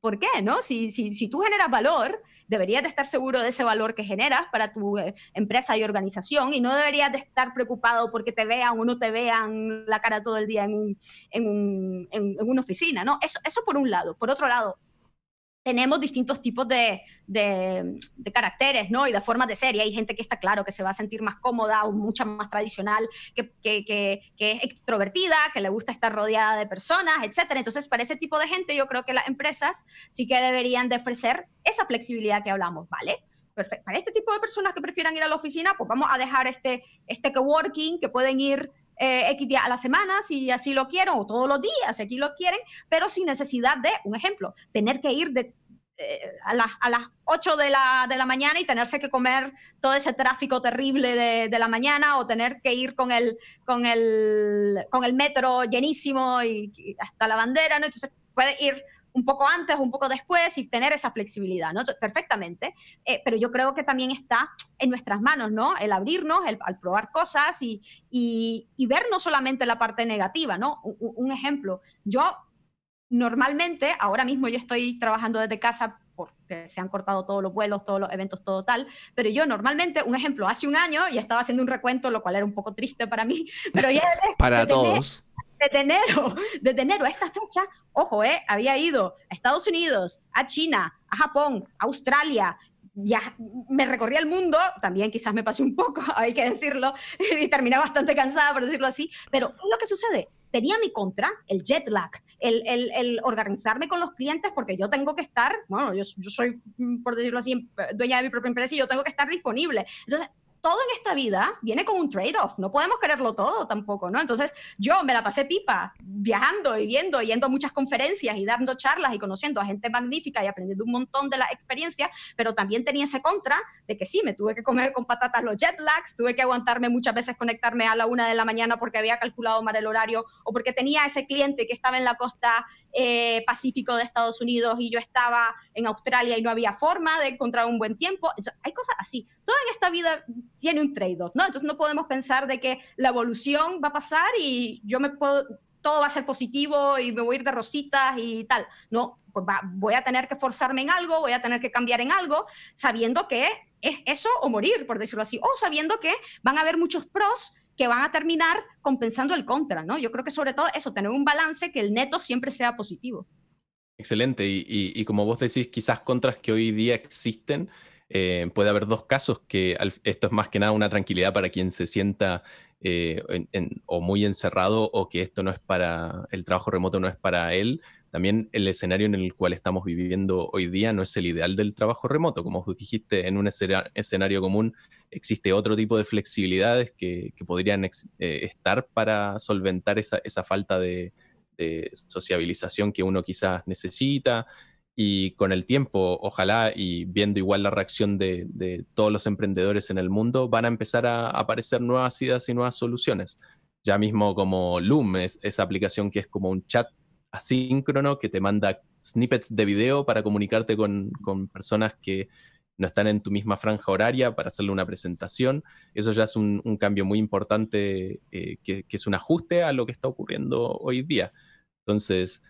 ¿Por qué? ¿no? Si, si, si tú generas valor, deberías de estar seguro de ese valor que generas para tu eh, empresa y organización y no deberías de estar preocupado porque te vean o no te vean la cara todo el día en, un, en, un, en, una oficina, ¿no? Eso, eso por un lado. Por otro lado, tenemos distintos tipos de, de, caracteres ¿no? y de formas de ser. Y hay gente que está claro que se va a sentir más cómoda o mucha más tradicional, que, que, es extrovertida, que le gusta estar rodeada de personas, etc. Entonces, para ese tipo de gente, yo creo que las empresas sí que deberían de ofrecer esa flexibilidad que hablamos, ¿vale? Perfecto. Para este tipo de personas que prefieran ir a la oficina, pues vamos a dejar este, este coworking que pueden ir eh, a la semana, si así lo quieren, o todos los días, si aquí lo quieren, pero sin necesidad de, un ejemplo, tener que ir de, a, las, a, las 8 de la, de la, mañana y tenerse que comer todo ese tráfico terrible de, de, la mañana o tener que ir con el, con el, con el metro llenísimo y, y hasta la bandera, ¿no? Entonces puede ir un poco antes, un poco después y tener esa flexibilidad, ¿no? Perfectamente. Eh, pero yo creo que también está en nuestras manos, ¿no? El abrirnos, el, al probar cosas y, y, y, ver no solamente la parte negativa, ¿no? Un, un, ejemplo, yo normalmente, ahora mismo yo estoy trabajando desde casa porque se han cortado todos los vuelos, todos los eventos, todo tal, pero yo normalmente, un ejemplo, hace un año y estaba haciendo un recuento, lo cual era un poco triste para mí, pero ya... para todos. desde enero, desde enero a esta fecha, ojo, eh, había ido a Estados Unidos, a China, a Japón, a Australia, ya me recorrí el mundo, también quizás me pasé un poco, hay que decirlo, y terminé bastante cansada, por decirlo así, pero lo que sucede, tenía mi contra el jet lag, el, el, el, organizarme con los clientes porque yo tengo que estar, bueno, yo, yo soy, por decirlo así, dueña de mi propia empresa y yo tengo que estar disponible. Entonces, todo en esta vida viene con un trade-off, no podemos quererlo todo tampoco, ¿no? Entonces yo me la pasé pipa viajando y viendo, yendo a muchas conferencias y dando charlas y conociendo a gente magnífica y aprendiendo un montón de la experiencia, pero también tenía ese contra de que sí, me tuve que comer con patatas los jet lags, tuve que aguantarme muchas veces conectarme a la una de la mañana porque había calculado mal el horario o porque tenía ese cliente que estaba en la costa eh, Pacífico de Estados Unidos y yo estaba en Australia y no había forma de encontrar un buen tiempo. Entonces, hay cosas así. Toda en esta vida tiene un trade-off, ¿no? Entonces no podemos pensar de que la evolución va a pasar y yo me puedo, todo va a ser positivo y me voy a ir de rositas y tal. No, pues va, voy a tener que forzarme en algo, voy a tener que cambiar en algo, sabiendo que es eso o morir, por decirlo así, o sabiendo que van a haber muchos pros que van a terminar compensando el contra, ¿no? Yo creo que sobre todo eso, tener un balance que el neto siempre sea positivo. Excelente, y, y, y como vos decís, quizás contras que hoy día existen, eh, puede haber dos casos, que esto es más que nada una tranquilidad para quien se sienta eh, o muy encerrado o que esto no es para, el trabajo remoto no es para él. También el escenario en el cual estamos viviendo hoy día no es el ideal del trabajo remoto. Como dijiste, en un escenario común existe otro tipo de flexibilidades que, podrían eh, estar para solventar esa, falta de sociabilización que uno quizás necesita, y con el tiempo, ojalá, y viendo igual la reacción de, todos los emprendedores en el mundo, van a empezar a aparecer nuevas ideas y nuevas soluciones. Ya mismo como Loom, es esa aplicación que es como un chat asíncrono que te manda snippets de video para comunicarte con, con personas que no están en tu misma franja horaria para hacerle una presentación. Eso ya es un, un cambio muy importante, eh, que, que es un ajuste a lo que está ocurriendo hoy día. Entonces,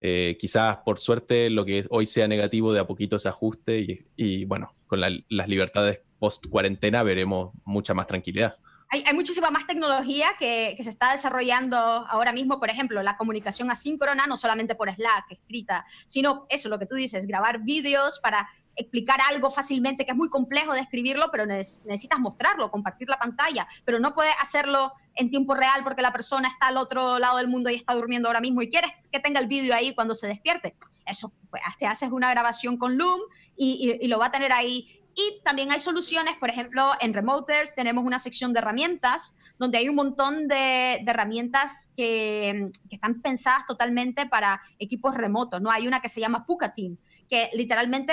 eh, quizás por suerte lo que hoy sea negativo de a poquito se ajuste y, y bueno, con la, las libertades post cuarentena veremos mucha más tranquilidad. Hay, muchísima más tecnología que, se está desarrollando ahora mismo, por ejemplo, la comunicación asíncrona, no solamente por Slack, escrita, sino eso, lo que tú dices, grabar vídeos para explicar algo fácilmente que es muy complejo de escribirlo, pero necesitas mostrarlo, compartir la pantalla, pero no puedes hacerlo en tiempo real porque la persona está al otro lado del mundo y está durmiendo ahora mismo y quieres que tenga el vídeo ahí cuando se despierte. Eso, pues te haces una grabación con Loom y lo va a tener ahí y también hay soluciones, por ejemplo, en Remoters tenemos una sección de herramientas donde hay un montón de, herramientas que, están pensadas totalmente para equipos remotos. ¿no? Hay una que se llama Puka Team, que literalmente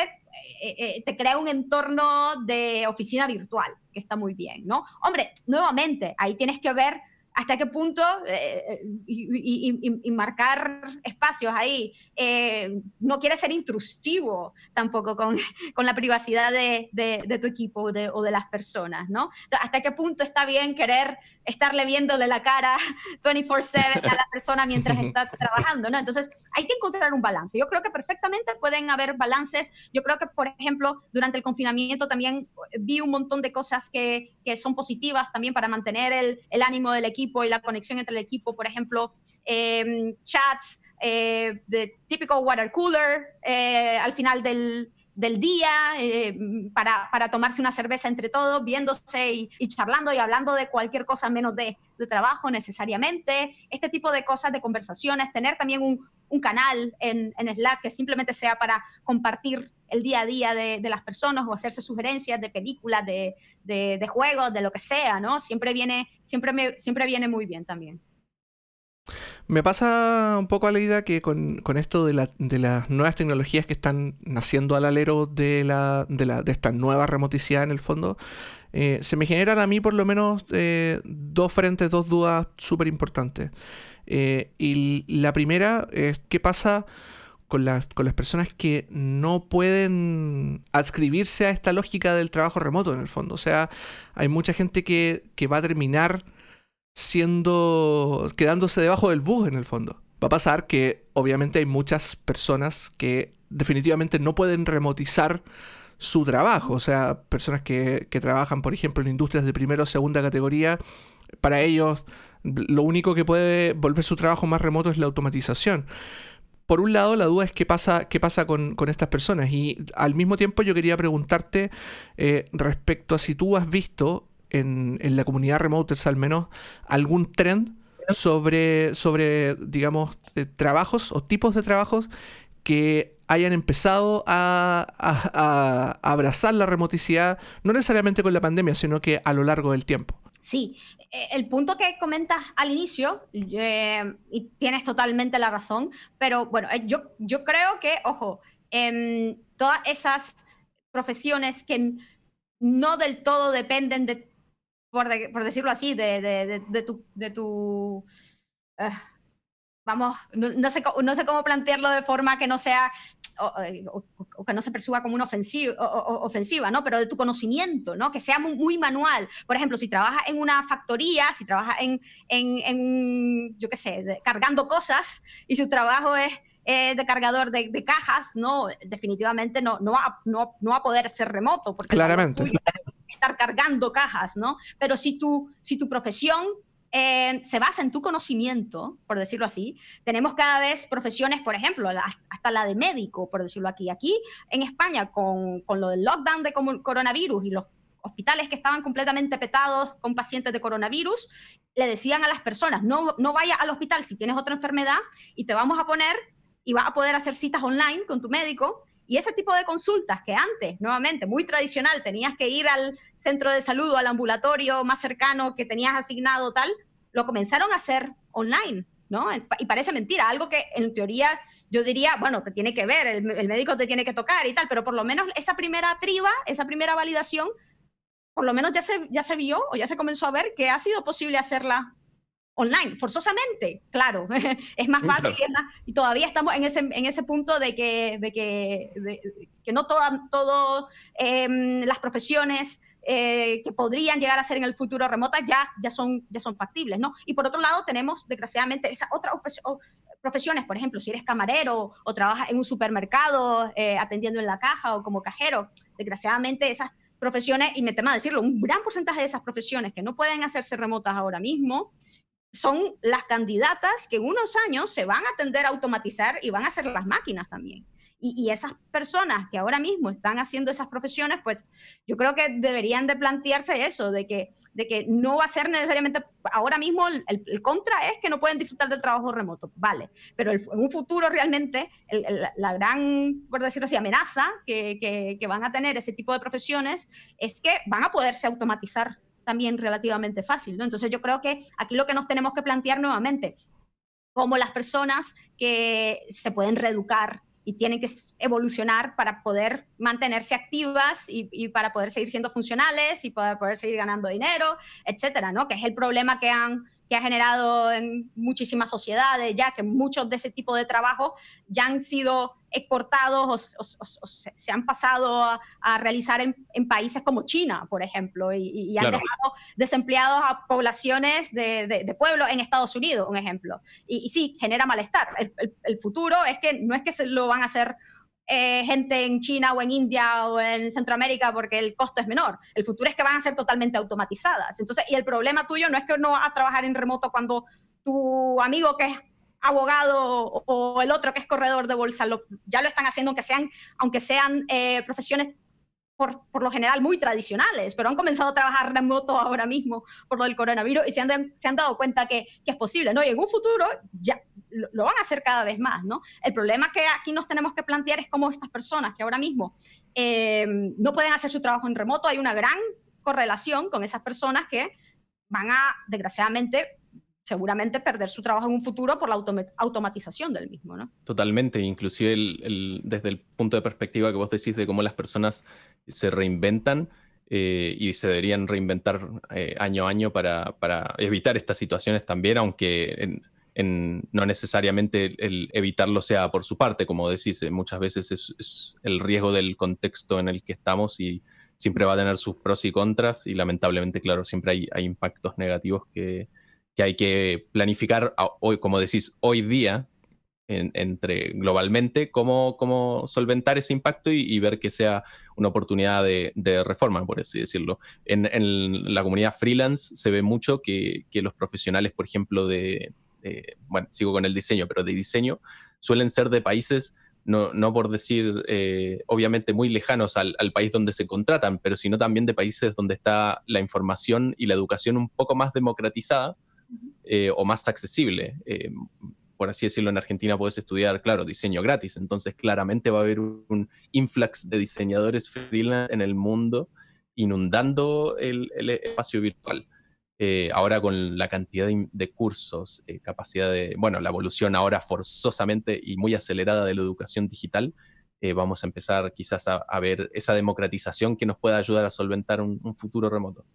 eh, eh, te crea un entorno de oficina virtual, que está muy bien. ¿no? Hombre, nuevamente, ahí tienes que ver hasta qué punto eh, y, marcar espacios ahí eh, no quiere ser intrusivo tampoco con, con la privacidad de, de, tu equipo o de las personas, ¿no? hasta qué punto está bien querer estarle viéndole la cara 24/7 a la persona mientras estás trabajando, ¿no? Entonces hay que encontrar un balance. Yo creo que perfectamente pueden haber balances. Yo creo que, por ejemplo, durante el confinamiento también vi un montón de cosas que, que son positivas también para mantener el, el ánimo del equipo y la conexión entre el equipo, por ejemplo, em, chats eh, de típico water cooler eh, al final del, del día eh, para, para, tomarse una cerveza entre todos, viéndose y, charlando y hablando de cualquier cosa menos de, de, trabajo necesariamente. Este tipo de cosas, de conversaciones, tener también un, un canal en, en, Slack que simplemente sea para compartir el día a día de, de las personas o hacerse sugerencias de películas, de, de, juegos, de lo que sea, ¿no? Siempre viene, siempre me, siempre viene muy bien también. Me pasa un poco a la idea que con, esto de, las nuevas tecnologías que están naciendo al alero de, la, de, esta nueva remoticidad en el fondo, eh, se me generan a mí por lo menos eh, dos frentes, dos dudas súper importantes. Eh, y la primera es qué pasa con las, con las personas que no pueden adscribirse a esta lógica del trabajo remoto en el fondo. O sea, hay mucha gente que, que va a terminar siendo. quedándose debajo del bus en el fondo. Va a pasar que obviamente hay muchas personas que definitivamente no pueden remotizar su trabajo. O sea, personas que, que trabajan, por ejemplo, en industrias de primera o segunda categoría, para ellos lo único que puede volver su trabajo más remoto es la automatización. Por un lado, la duda es qué pasa, qué pasa con, estas personas. Y al mismo tiempo yo quería preguntarte eh, respecto a si tú has visto en, la comunidad remoters al menos algún trend sobre, sobre digamos, eh, trabajos o tipos de trabajos que hayan empezado a, abrazar la remoticidad, no necesariamente con la pandemia, sino que a lo largo del tiempo. Sí, e, el punto que comentas al inicio, eh, y tienes totalmente la razón, pero bueno, eh, yo, yo creo que, ojo, en todas esas profesiones que no del todo dependen de por, decirlo así, de, tu... De tu eh, vamos, no, sé, no sé cómo plantearlo de forma que no sea o, que no se perciba como una ofensiva, ofensiva, ¿no? Pero de tu conocimiento, ¿no? Que sea muy, manual. Por ejemplo, si trabajas en una factoría, si trabajas en, en, en yo qué sé, cargando cosas y su trabajo es eh, de cargador de, cajas, no, definitivamente no, no, va, no, no va a poder ser remoto. Porque Claramente estar cargando cajas, ¿no? Pero si tu, si tu profesión eh, se basa en tu conocimiento, por decirlo así. Tenemos cada vez profesiones, por ejemplo, hasta la de médico, por decirlo aquí. Aquí en España, con, con lo del lockdown de coronavirus y los hospitales que estaban completamente petados con pacientes de coronavirus, le decían a las personas, no, no vaya al hospital si tienes otra enfermedad y te vamos a poner y vas a poder hacer citas online con tu médico y ese tipo de consultas que antes, nuevamente, muy tradicional, tenías que ir al centro de salud o al ambulatorio más cercano que tenías asignado tal, lo comenzaron a hacer online, ¿no? Y parece mentira, algo que en teoría yo diría, bueno, te tiene que ver, el, médico te tiene que tocar y tal, pero por lo menos esa primera triba, esa primera validación, por lo menos ya se, ya se vio o ya se comenzó a ver que ha sido posible hacerla online, forzosamente, claro, es más fácil y todavía estamos en ese, en ese punto de que, de que, que no todas todo, em, las profesiones eh, que podrían llegar a ser en el futuro remotas ya, ya, son, ya son factibles, ¿no? Y por otro lado tenemos, desgraciadamente, esas otras profesiones, por ejemplo, si eres camarero o trabajas en un supermercado eh, atendiendo en la caja o como cajero, desgraciadamente esas profesiones, y me temo decirlo, un gran porcentaje de esas profesiones que no pueden hacerse remotas ahora mismo, son las candidatas que en unos años se van a tender a automatizar y van a ser las máquinas también. Y, esas personas que ahora mismo están haciendo esas profesiones, pues yo creo que deberían de plantearse eso, de que, de que no va a ser necesariamente, ahora mismo el, contra es que no pueden disfrutar del trabajo remoto, vale, pero en un futuro realmente la gran, por decirlo así, amenaza que, que van a tener ese tipo de profesiones es que van a poderse automatizar también relativamente fácil, ¿no? Entonces yo creo que aquí lo que nos tenemos que plantear nuevamente, como las personas que se pueden reeducar y tienen que evolucionar para poder mantenerse activas y, para poder seguir siendo funcionales y para poder seguir ganando dinero, etcétera, ¿no? Que es el problema que han, que ha generado en muchísimas sociedades, ya que muchos de ese tipo de trabajos ya han sido exportados o, se han pasado a, realizar en, países como China, por ejemplo, y, han dejado desempleados a poblaciones de, de, pueblos en Estados Unidos, un ejemplo. Y, sí, genera malestar. El, futuro es que no es que se lo van a hacer eh, gente en China o en India o en Centroamérica porque el costo es menor. El futuro es que van a ser totalmente automatizadas. Entonces, y el problema tuyo no es que no vas a trabajar en remoto cuando tu amigo que es abogado o, el otro que es corredor de bolsa ya lo están haciendo, aunque sean, aunque sean eh, profesiones por, por, lo general muy tradicionales, pero han comenzado a trabajar remoto ahora mismo por lo del coronavirus y se han, se han dado cuenta que, que, es posible, ¿no? Y en un futuro ya lo, van a hacer cada vez más, ¿no? El problema que aquí nos tenemos que plantear es cómo estas personas que ahora mismo eh, no pueden hacer su trabajo en remoto, hay una gran correlación con esas personas que van a, desgraciadamente, seguramente perder su trabajo en un futuro por la automatización del mismo, ¿no? Totalmente, inclusive desde el punto de perspectiva que vos decís de cómo las personas se reinventan eh, y se deberían reinventar eh, año a año para, evitar estas situaciones también, aunque no necesariamente el evitarlo sea por su parte, como decís, eh, muchas veces es, el riesgo del contexto en el que estamos y siempre va a tener sus pros y contras y lamentablemente, claro, siempre hay, hay impactos negativos que, que hay que planificar hoy, como decís, hoy día, entre globalmente, cómo, cómo solventar ese impacto y, ver que sea una oportunidad de, reforma, por así decirlo. En, la comunidad freelance se ve mucho que, los profesionales, por ejemplo, de, bueno, sigo con el diseño, pero de diseño, suelen ser de países no, no, por decir, eh, obviamente, muy lejanos al, al, país donde se contratan, pero sino también de países donde está la información y la educación un poco más democratizada eh, o más accesible. Eh, por así decirlo, en Argentina puedes estudiar, claro, diseño gratis, entonces claramente va a haber un, influx de diseñadores freelance en el mundo inundando el, espacio virtual. Eh, ahora con la cantidad de, cursos, capacidad de, bueno, la evolución ahora forzosamente y muy acelerada de la educación digital, vamos a empezar quizás a, ver esa democratización que nos pueda ayudar a solventar un futuro remoto.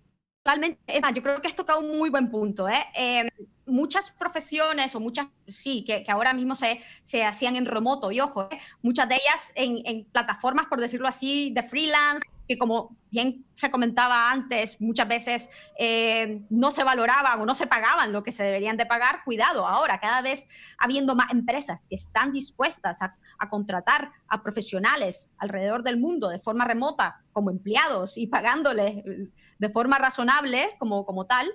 Totalmente, es más, yo creo que has tocado un muy buen punto. ¿eh? Em, muchas profesiones o muchas, sí, que, ahora mismo se, se, hacían en remoto, y ojo, ¿eh? muchas de ellas en, en, plataformas, por decirlo así, de freelance, que como bien se comentaba antes, muchas veces eh, no se valoraban o no se pagaban lo que se deberían de pagar, cuidado, ahora cada vez habiendo más empresas que están dispuestas a, contratar a profesionales alrededor del mundo de forma remota como empleados y pagándoles de forma razonable como, como tal,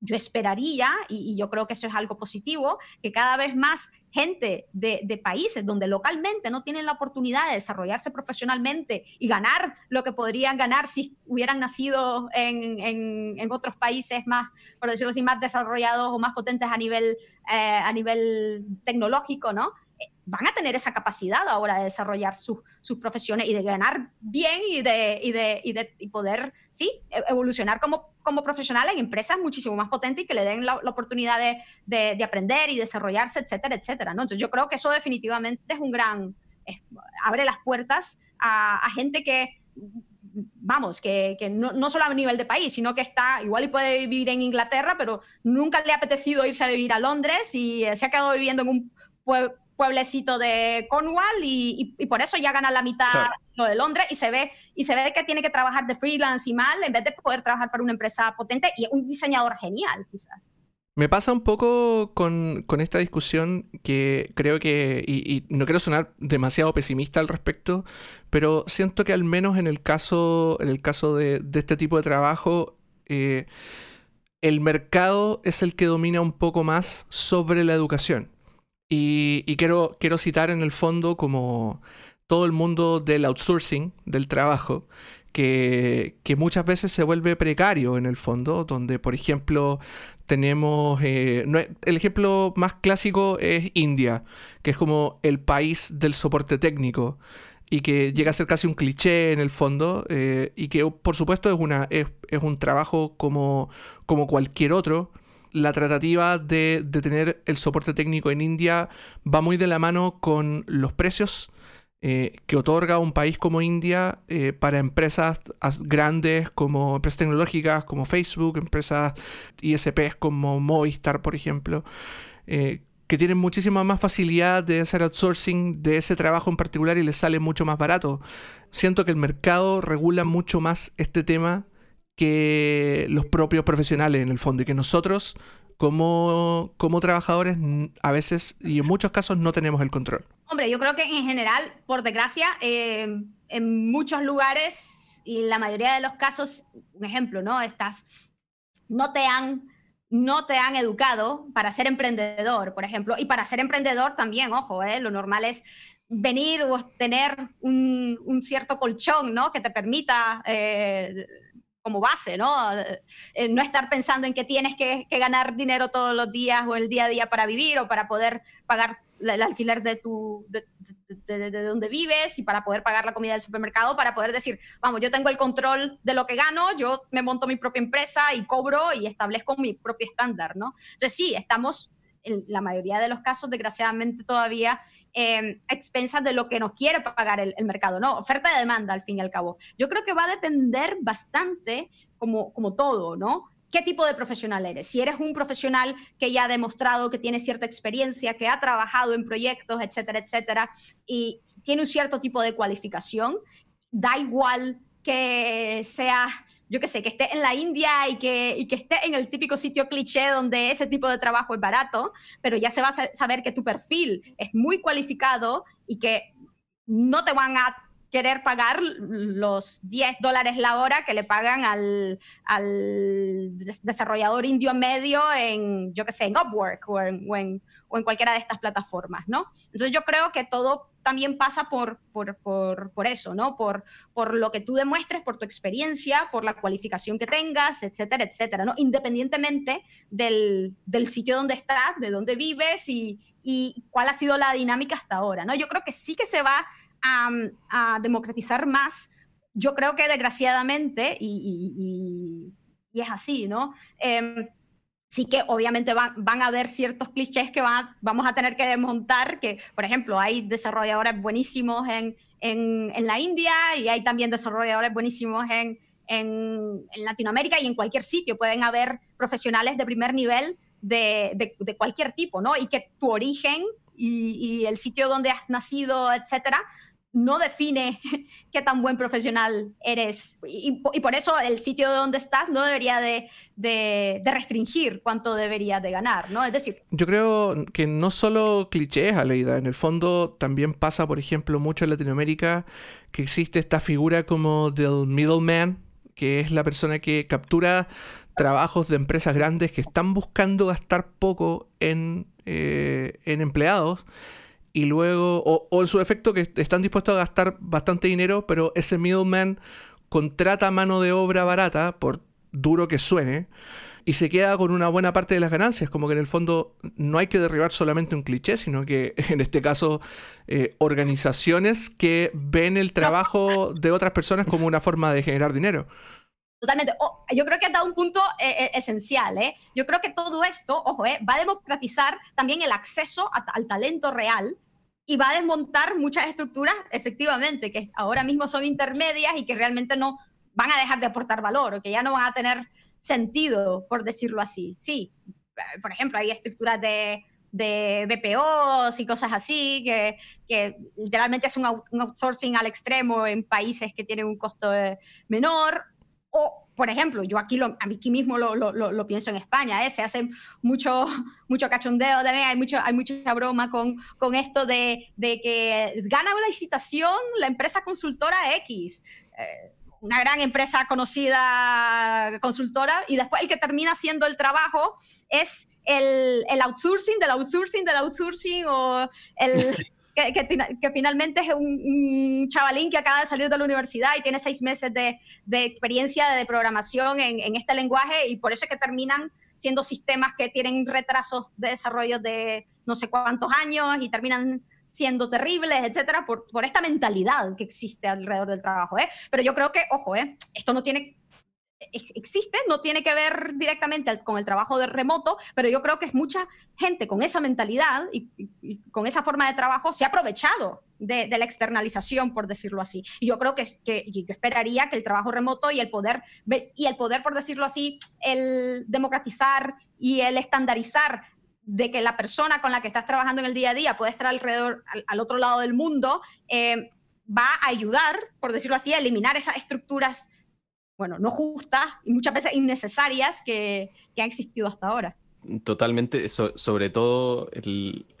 yo esperaría, y, yo creo que eso es algo positivo, que cada vez más gente de, países donde localmente no tienen la oportunidad de desarrollarse profesionalmente y ganar lo que podrían ganar si hubieran nacido en, otros países más, por decirlo así, más desarrollados o más potentes a nivel, eh, a nivel tecnológico, ¿no? Van a tener esa capacidad ahora de desarrollar sus, sus profesiones y de ganar bien y de, y de, y de y poder, sí, e, evolucionar como, como profesional en empresas muchísimo más potentes y que le den la, oportunidad de, de, aprender y desarrollarse, etcétera, etcétera. ¿no? Entonces yo creo que eso definitivamente es un gran, abre las puertas a, a gente que vamos, que, que no, no, solo a nivel de país, sino que está, igual y puede vivir en Inglaterra, pero nunca le ha apetecido irse a vivir a Londres y se ha quedado viviendo en un pueblo pueblecito de Cornwall y, y, por eso ya gana la mitad lo de Londres y se ve y se ve que tiene que trabajar de freelance y mal en vez de poder trabajar para una empresa potente y un diseñador genial quizás. Me pasa un poco con, con esta discusión que creo que, y, no quiero sonar demasiado pesimista al respecto, pero siento que al menos en el caso, en el caso de, de este tipo de trabajo, eh, el mercado es el que domina un poco más sobre la educación. Y, quiero, quiero citar en el fondo como todo el mundo del outsourcing, del trabajo, que, muchas veces se vuelve precario en el fondo, donde por ejemplo tenemos, eh, el ejemplo más clásico es India, que es como el país del soporte técnico y que llega a ser casi un cliché en el fondo eh, y que por supuesto es, una, es, es un trabajo como, como cualquier otro la tratativa de, tener el soporte técnico en India va muy de la mano con los precios eh, que otorga un país como India eh, para empresas grandes como empresas tecnológicas como Facebook, empresas ISPs como Movistar, por ejemplo, eh, que tienen muchísima más facilidad de hacer outsourcing de ese trabajo en particular y les sale mucho más barato. Siento que el mercado regula mucho más este tema que los propios profesionales en el fondo y que nosotros como, como trabajadores a veces y en muchos casos no tenemos el control. Hombre, yo creo que en general, por desgracia, eh, en muchos lugares y la mayoría de los casos, un ejemplo, ¿no? Estás, no te han no te han educado para ser emprendedor, por ejemplo, y para ser emprendedor también, ojo, ¿eh? lo normal es venir o tener un, un cierto colchón, ¿no? Que te permita eh, como base, ¿no? Eh, no estar pensando en que tienes que, ganar dinero todos los días o el día a día para vivir o para poder pagar el alquiler de, tu, de, de, donde vives y para poder pagar la comida del supermercado, para poder decir, vamos, yo tengo el control de lo que gano, yo me monto mi propia empresa y cobro y establezco mi propio estándar, ¿no? Entonces sí, estamos en la mayoría de los casos, desgraciadamente, todavía eh, expensas de lo que nos quiere pagar el, mercado, ¿no? Oferta y demanda, al fin y al cabo. Yo creo que va a depender bastante, como, como todo, ¿no? ¿Qué tipo de profesional eres? Si eres un profesional que ya ha demostrado que tiene cierta experiencia, que ha trabajado en proyectos, etcétera, etcétera, y tiene un cierto tipo de cualificación, da igual que sea yo qué sé, que esté en la India y que, y que esté en el típico sitio cliché donde ese tipo de trabajo es barato, pero ya se va a saber que tu perfil es muy cualificado y que no te van a querer pagar los 10 dólares la hora que le pagan al, al desarrollador indio medio en, yo qué sé, en Upwork o en, o en, o en cualquiera de estas plataformas, ¿no? Entonces yo creo que todo también pasa por, por, por, por, eso, ¿no? Por, por lo que tú demuestres, por tu experiencia, por la cualificación que tengas, etcétera, etcétera, ¿no? Independientemente del, del sitio donde estás, de dónde vives y, y, cuál ha sido la dinámica hasta ahora, ¿no? Yo creo que sí que se va a, democratizar más, yo creo que desgraciadamente, y, es así, ¿no? Em, sí que obviamente van, van, a haber ciertos clichés que van vamos a tener que desmontar, que por ejemplo hay desarrolladores buenísimos en, en, en la India y hay también desarrolladores buenísimos en, en, Latinoamérica y en cualquier sitio. Pueden haber profesionales de primer nivel de, de, de cualquier tipo, ¿no? Y que tu origen y, y, el sitio donde has nacido, etcétera, no define qué tan buen profesional eres. Y, por eso el sitio donde estás no debería de, restringir cuánto deberías de ganar, ¿no? Es decir... Yo creo que no solo clichés, Aleida, en el fondo también pasa, por ejemplo, mucho en Latinoamérica que existe esta figura como del middleman, que es la persona que captura trabajos de empresas grandes que están buscando gastar poco en, eh, en empleados y luego, o, en su efecto, que están dispuestos a gastar bastante dinero, pero ese middleman contrata mano de obra barata, por duro que suene, y se queda con una buena parte de las ganancias. Como que en el fondo no hay que derribar solamente un cliché, sino que en este caso eh, organizaciones que ven el trabajo de otras personas como una forma de generar dinero. Totalmente. Yo creo que ha dado un punto eh, eh, esencial. ¿eh? Yo creo que todo esto, ojo, va a democratizar también el acceso al talento real y va a desmontar muchas estructuras, efectivamente, que ahora mismo son intermedias y que realmente no van a dejar de aportar valor o que ya no van a tener sentido, por decirlo así. Sí, eh, por ejemplo, hay estructuras de, de BPOs y cosas así, que, que literalmente es un, outsourcing al extremo en países que tienen un costo eh, menor, o por ejemplo, yo aquí, lo, aquí mismo lo, pienso en España, ¿eh? se hace mucho, mucho cachondeo también, hay, mucho, hay mucha broma con, con esto de, de, que gana una licitación la empresa consultora X. Eh, una gran empresa conocida consultora y después el que termina haciendo el trabajo es el, el outsourcing del outsourcing del outsourcing o el, que, finalmente es un, chavalín que acaba de salir de la universidad y tiene seis meses de, experiencia de programación en, este lenguaje y por eso es que terminan siendo sistemas que tienen retrasos de desarrollo de no sé cuántos años y terminan siendo terribles, etcétera, por, esta mentalidad que existe alrededor del trabajo. ¿eh? Pero yo creo que, ojo, ¿eh? esto no tiene existe, no tiene que ver directamente con el trabajo de remoto, pero yo creo que es mucha gente con esa mentalidad y, con esa forma de trabajo se ha aprovechado de, la externalización, por decirlo así. Y yo creo que, yo esperaría que el trabajo remoto y el poder, y el poder, por decirlo así, el democratizar y el estandarizar de que la persona con la que estás trabajando en el día a día puede estar alrededor, al, otro lado del mundo, eh, va a ayudar, por decirlo así, a eliminar esas estructuras bueno, no justas y muchas veces innecesarias que, han existido hasta ahora. Totalmente, sobre todo,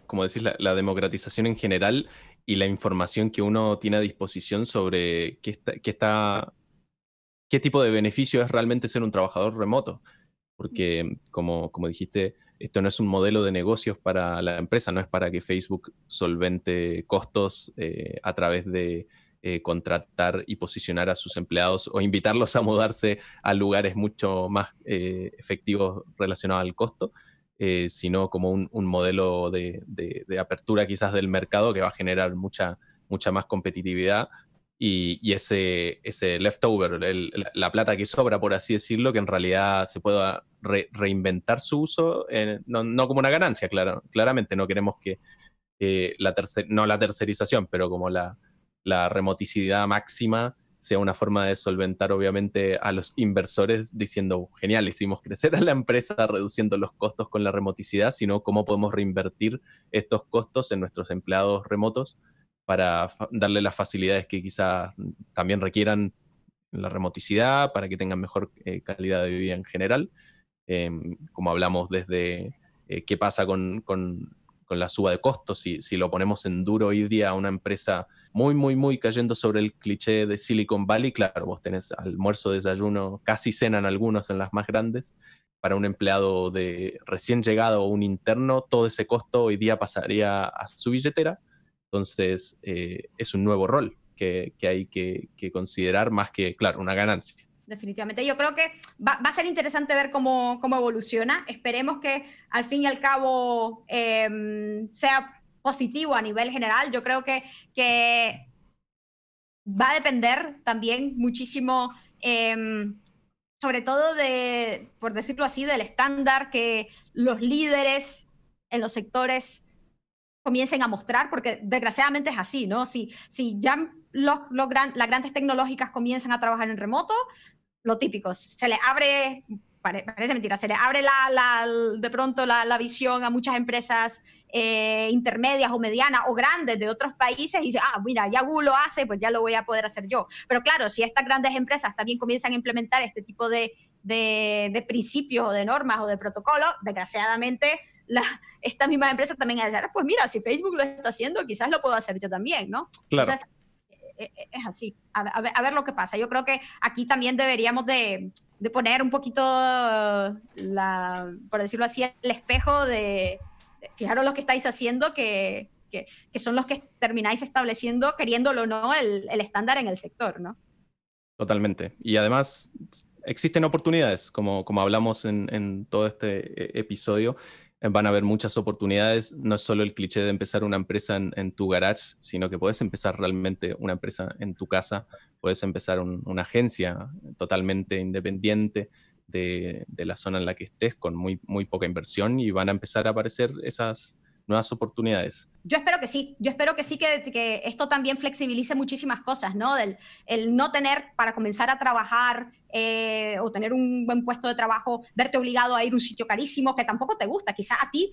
como decís, la, democratización en general y la información que uno tiene a disposición sobre qué, está, qué tipo de beneficio es realmente ser un trabajador remoto. Porque, como, como dijiste, esto no es un modelo de negocios para la empresa, no es para que Facebook solvente costos eh, a través de eh, contratar y posicionar a sus empleados o invitarlos a mudarse a lugares mucho más eh, efectivos relacionados al costo, eh, sino como un, modelo de, apertura quizás del mercado que va a generar mucha, mucha más competitividad y, ese, ese leftover, la, plata que sobra, por así decirlo, que en realidad se pueda reinventar su uso, no, como una ganancia, claro, claramente no queremos que la no la tercerización, pero como la, la remoticidad máxima sea una forma de solventar obviamente a los inversores diciendo, genial, hicimos crecer a la empresa reduciendo los costos con la remoticidad, sino cómo podemos reinvertir estos costos en nuestros empleados remotos para darle las facilidades que quizás también requieran la remoticidad, para que tengan mejor eh, calidad de vida en general. Em, como hablamos desde eh, qué pasa con con la suba de costos, si, si lo ponemos en duro hoy día a una empresa muy, muy, muy cayendo sobre el cliché de Silicon Valley, claro, vos tenés almuerzo, desayuno, casi cenan algunos en las más grandes. Para un empleado de recién llegado o un interno, todo ese costo hoy día pasaría a su billetera. Entonces, eh, es un nuevo rol que, que hay que, que considerar más que, claro, una ganancia definitivamente. Yo creo que va, a ser interesante ver cómo, cómo, evoluciona. Esperemos que al fin y al cabo em, sea positivo a nivel general. Yo creo que, que va a depender también muchísimo, em, sobre todo de, por decirlo así, del estándar que los líderes en los sectores comiencen a mostrar, porque desgraciadamente es así, ¿no? Si, si ya los, los las grandes tecnológicas comienzan a trabajar en remoto, lo típico, se le abre, parece mentira, se le abre la, de pronto la, visión a muchas empresas eh, intermedias o medianas o grandes de otros países y dice, ah, mira, ya Google lo hace, pues ya lo voy a poder hacer yo. Pero claro, si estas grandes empresas también comienzan a implementar este tipo de, de, principios o de normas o de protocolos, desgraciadamente la, esta misma empresa también a decir, pues mira, si Facebook lo está haciendo, quisás lo puedo hacer yo también, ¿no? Claro. Es así, a, ver, lo que pasa. Yo creo que aquí también deberíamos de, poner un poquito, la, por decirlo así, el espejo de, fijaros lo que estáis haciendo, que, son los que termináis estableciendo, queriéndolo o no, el, estándar en el sector, ¿no? Totalmente. Y además existen oportunidades, como, como hablamos en, en todo este e, episodio van a haber muchas oportunidades. No es solo el cliché de empezar una empresa en, tu garage, sino que puedes empezar realmente una empresa en tu casa, puedes empezar una agencia totalmente independiente de, de, la zona en la que estés, con muy, muy poca inversión, y van a empezar a aparecer esas nuevas oportunidades. Yo espero que sí, yo espero que sí que, que esto también flexibilice muchísimas cosas, ¿no? Del, el no tener para comenzar a trabajar eh, o tener un buen puesto de trabajo, verte obligado a ir a un sitio carísimo que tampoco te gusta, quizás a ti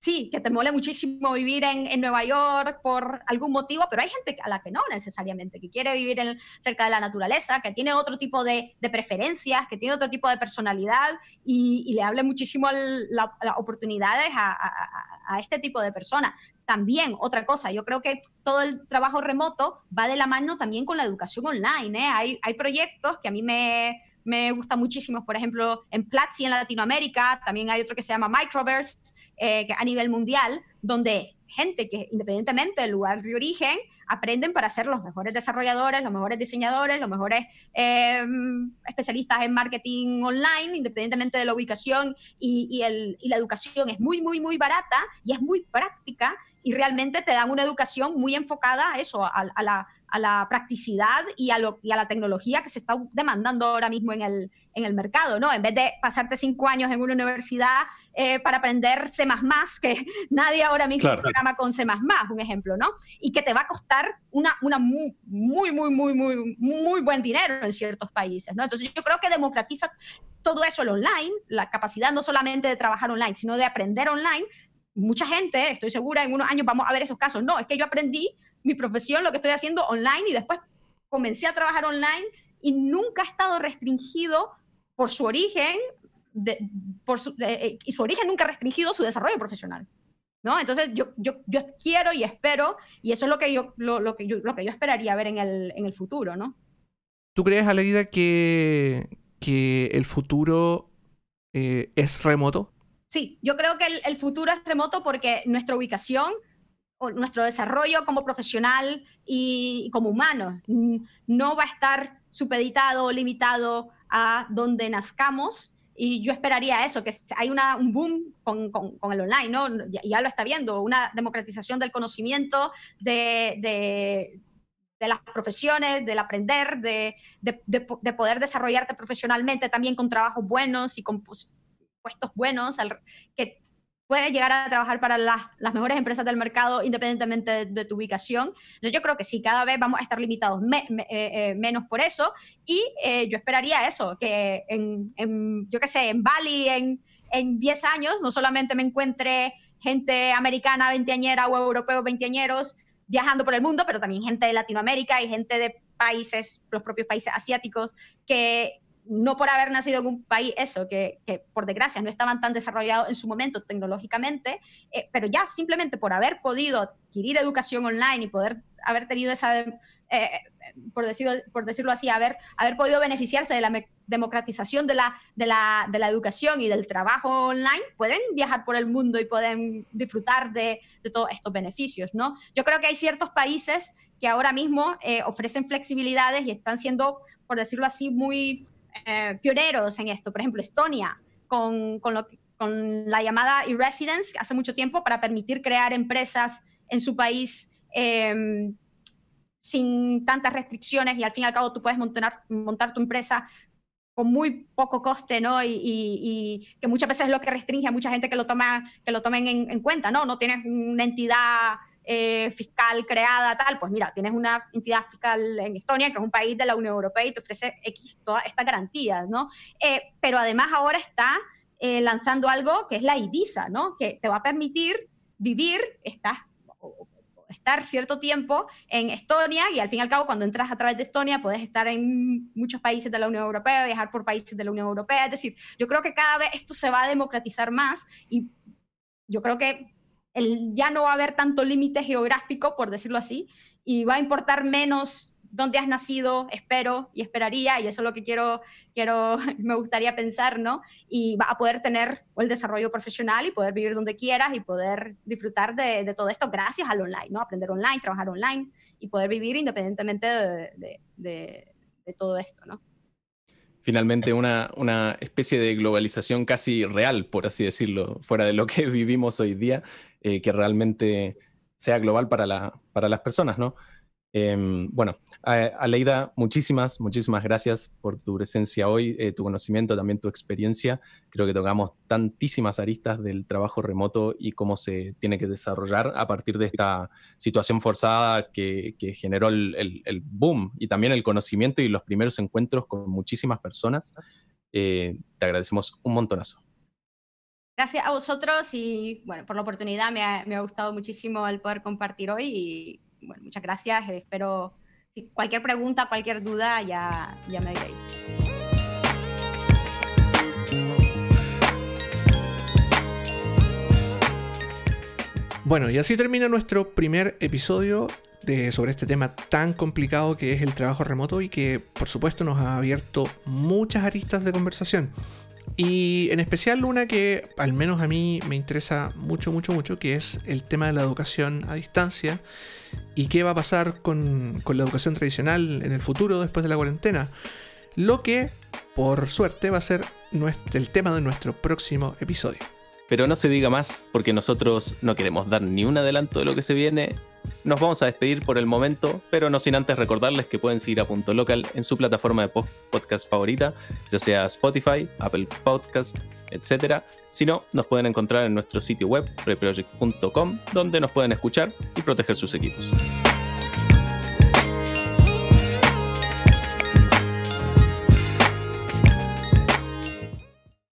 sí, que te mole muchísimo vivir en, Nueva York por algún motivo, pero hay gente a la que no necesariamente, que quiere vivir cerca de la naturaleza, que tiene otro tipo de, preferencias, que tiene otro tipo de personalidad y, le hable muchísimo las oportunidades a, este tipo de personas. También, otra cosa, yo creo que todo el trabajo remoto va de la mano también con la educación online. ¿eh? Hay, hay proyectos que a mí me, me gusta muchísimo, por ejemplo, en Platzi en Latinoamérica, también hay otro que se llama Microverse, eh, a nivel mundial, donde gente que independientemente del lugar de origen, aprenden para ser los mejores desarrolladores, los mejores diseñadores, los mejores em, especialistas en marketing online, independientemente de la ubicación y, y, el, y, la educación es muy, muy, muy barata y es muy práctica y realmente te dan una educación muy enfocada a eso, a, la, a la practicidad y a, lo, y a la tecnología que se está demandando ahora mismo en el, en el mercado, ¿no? En vez de pasarte cinco años en una universidad eh, para aprender C++, que nadie ahora mismo programa con C++, un ejemplo, ¿no? Y que te va a costar una, una muy, muy, muy, muy, muy, muy buen dinero en ciertos países, ¿no? Entonces yo creo que democratiza todo eso el online, la capacidad no solamente de trabajar online, sino de aprender online. Mucha gente, estoy segura, en unos años vamos a ver esos casos. No, es que yo aprendí mi profesión, lo que estoy haciendo online y después comencé a trabajar online y nunca ha estado restringido por su origen, por su, eh, y su origen nunca ha restringido su desarrollo profesional. ¿No? Entonces yo, yo, yo, quiero y espero, y eso es lo que yo, lo, que yo, lo que yo esperaría ver en el, en el futuro, ¿no? ¿Tú crees, Aleida, que, que el futuro eh, es remoto? Sí, yo creo que el, el, futuro es remoto porque nuestra ubicación nuestro desarrollo como profesional y, como humano no va a estar supeditado o limitado a donde nazcamos. Y yo esperaría eso, que hay un boom con, con, el online, ¿no? Ya, ya, lo está viendo, una democratización del conocimiento, de, de, las profesiones, del aprender, de, de, poder desarrollarte profesionalmente también con trabajos buenos y con puestos buenos, puedes llegar a trabajar para las, las mejores empresas del mercado independientemente de, tu ubicación. Entonces yo creo que sí, cada vez vamos a estar limitados eh, eh, menos por eso y eh, yo esperaría eso, que en, en yo qué sé, en Bali en, en 10 años no solamente me encuentre gente americana veinteañera o europeos veinteañeros viajando por el mundo, pero también gente de Latinoamérica y gente de países, los propios países asiáticos, que, no por haber nacido en un país, eso, que, por desgracia no estaban tan desarrollados en su momento tecnológicamente, eh, pero ya simplemente por haber podido adquirir educación online y poder haber tenido esa, eh, por, decirlo, por decirlo así, haber, haber podido beneficiarse de la democratización de la, de, la, de la educación y del trabajo online, pueden viajar por el mundo y pueden disfrutar de, de todos estos beneficios, ¿no? Yo creo que hay ciertos países que ahora mismo eh, ofrecen flexibilidades y están siendo, por decirlo así, muy eh, pioneros en esto. Por ejemplo, Estonia, con, con, lo, con la llamada e-residence hace mucho tiempo para permitir crear empresas en su país em, sin tantas restricciones y al fin y al cabo tú puedes montar, montar tu empresa con muy poco coste, ¿no? Y, y, que muchas veces es lo que restringe a mucha gente que lo, toma, que lo tomen en, en cuenta, ¿no? No tienes una entidad eh, fiscal creada, tal, pues mira, tienes una entidad fiscal en Estonia, que es un país de la Unión Europea y te ofrece X, todas estas garantías, ¿no? Eh, pero además ahora está eh, lanzando algo que es la Ibiza, ¿no? Que te va a permitir vivir, estás estar cierto tiempo en Estonia y al fin y al cabo cuando entras a través de Estonia puedes estar en muchos países de la Unión Europea, viajar por países de la Unión Europea, es decir, yo creo que cada vez esto se va a democratizar más y yo creo que el, ya no va a haber tanto límite geográfico, por decirlo así, y va a importar menos dónde has nacido, espero y esperaría, y eso es lo que quiero, quiero me gustaría pensar, ¿no? Y va a poder tener el desarrollo profesional y poder vivir donde quieras y poder disfrutar de, todo esto gracias al online, ¿no? Aprender online, trabajar online y poder vivir independientemente de, de, de todo esto, ¿no? Finalmente una, una, especie de globalización casi real, por así decirlo, fuera de lo que vivimos hoy día, eh, que realmente sea global para, la, para las personas, ¿no? Em, bueno, Aleida, muchísimas, muchísimas gracias por tu presencia hoy, eh, tu conocimiento, también tu experiencia. Creo que tocamos tantísimas aristas del trabajo remoto y cómo se tiene que desarrollar a partir de esta situación forzada que, generó el, boom y también el conocimiento y los primeros encuentros con muchísimas personas. Eh, te agradecemos un montonazo. Gracias a vosotros y bueno, por la oportunidad me ha, me ha gustado muchísimo el poder compartir hoy y bueno, muchas gracias. Espero, si cualquier pregunta, cualquier duda, ya, ya me diréis. Bueno, y así termina nuestro primer episodio de, sobre este tema tan complicado que es el trabajo remoto y que por supuesto nos ha abierto muchas aristas de conversación. Y en especial una que al menos a mí me interesa mucho, mucho, mucho, que es el tema de la educación a distancia y qué va a pasar con, la educación tradicional en el futuro después de la cuarentena. Lo que, por suerte, va a ser el tema de nuestro próximo episodio. Pero no se diga más porque nosotros no queremos dar ni un adelanto de lo que se viene Nos vamos a despedir por el momento, pero no sin antes recordarles que pueden seguir a Punto Local en su plataforma de podcast favorita, ya sea Spotify, Apple Podcast, etc. Si no, nos pueden encontrar en nuestro sitio web, reproject.com, donde nos pueden escuchar y proteger sus equipos.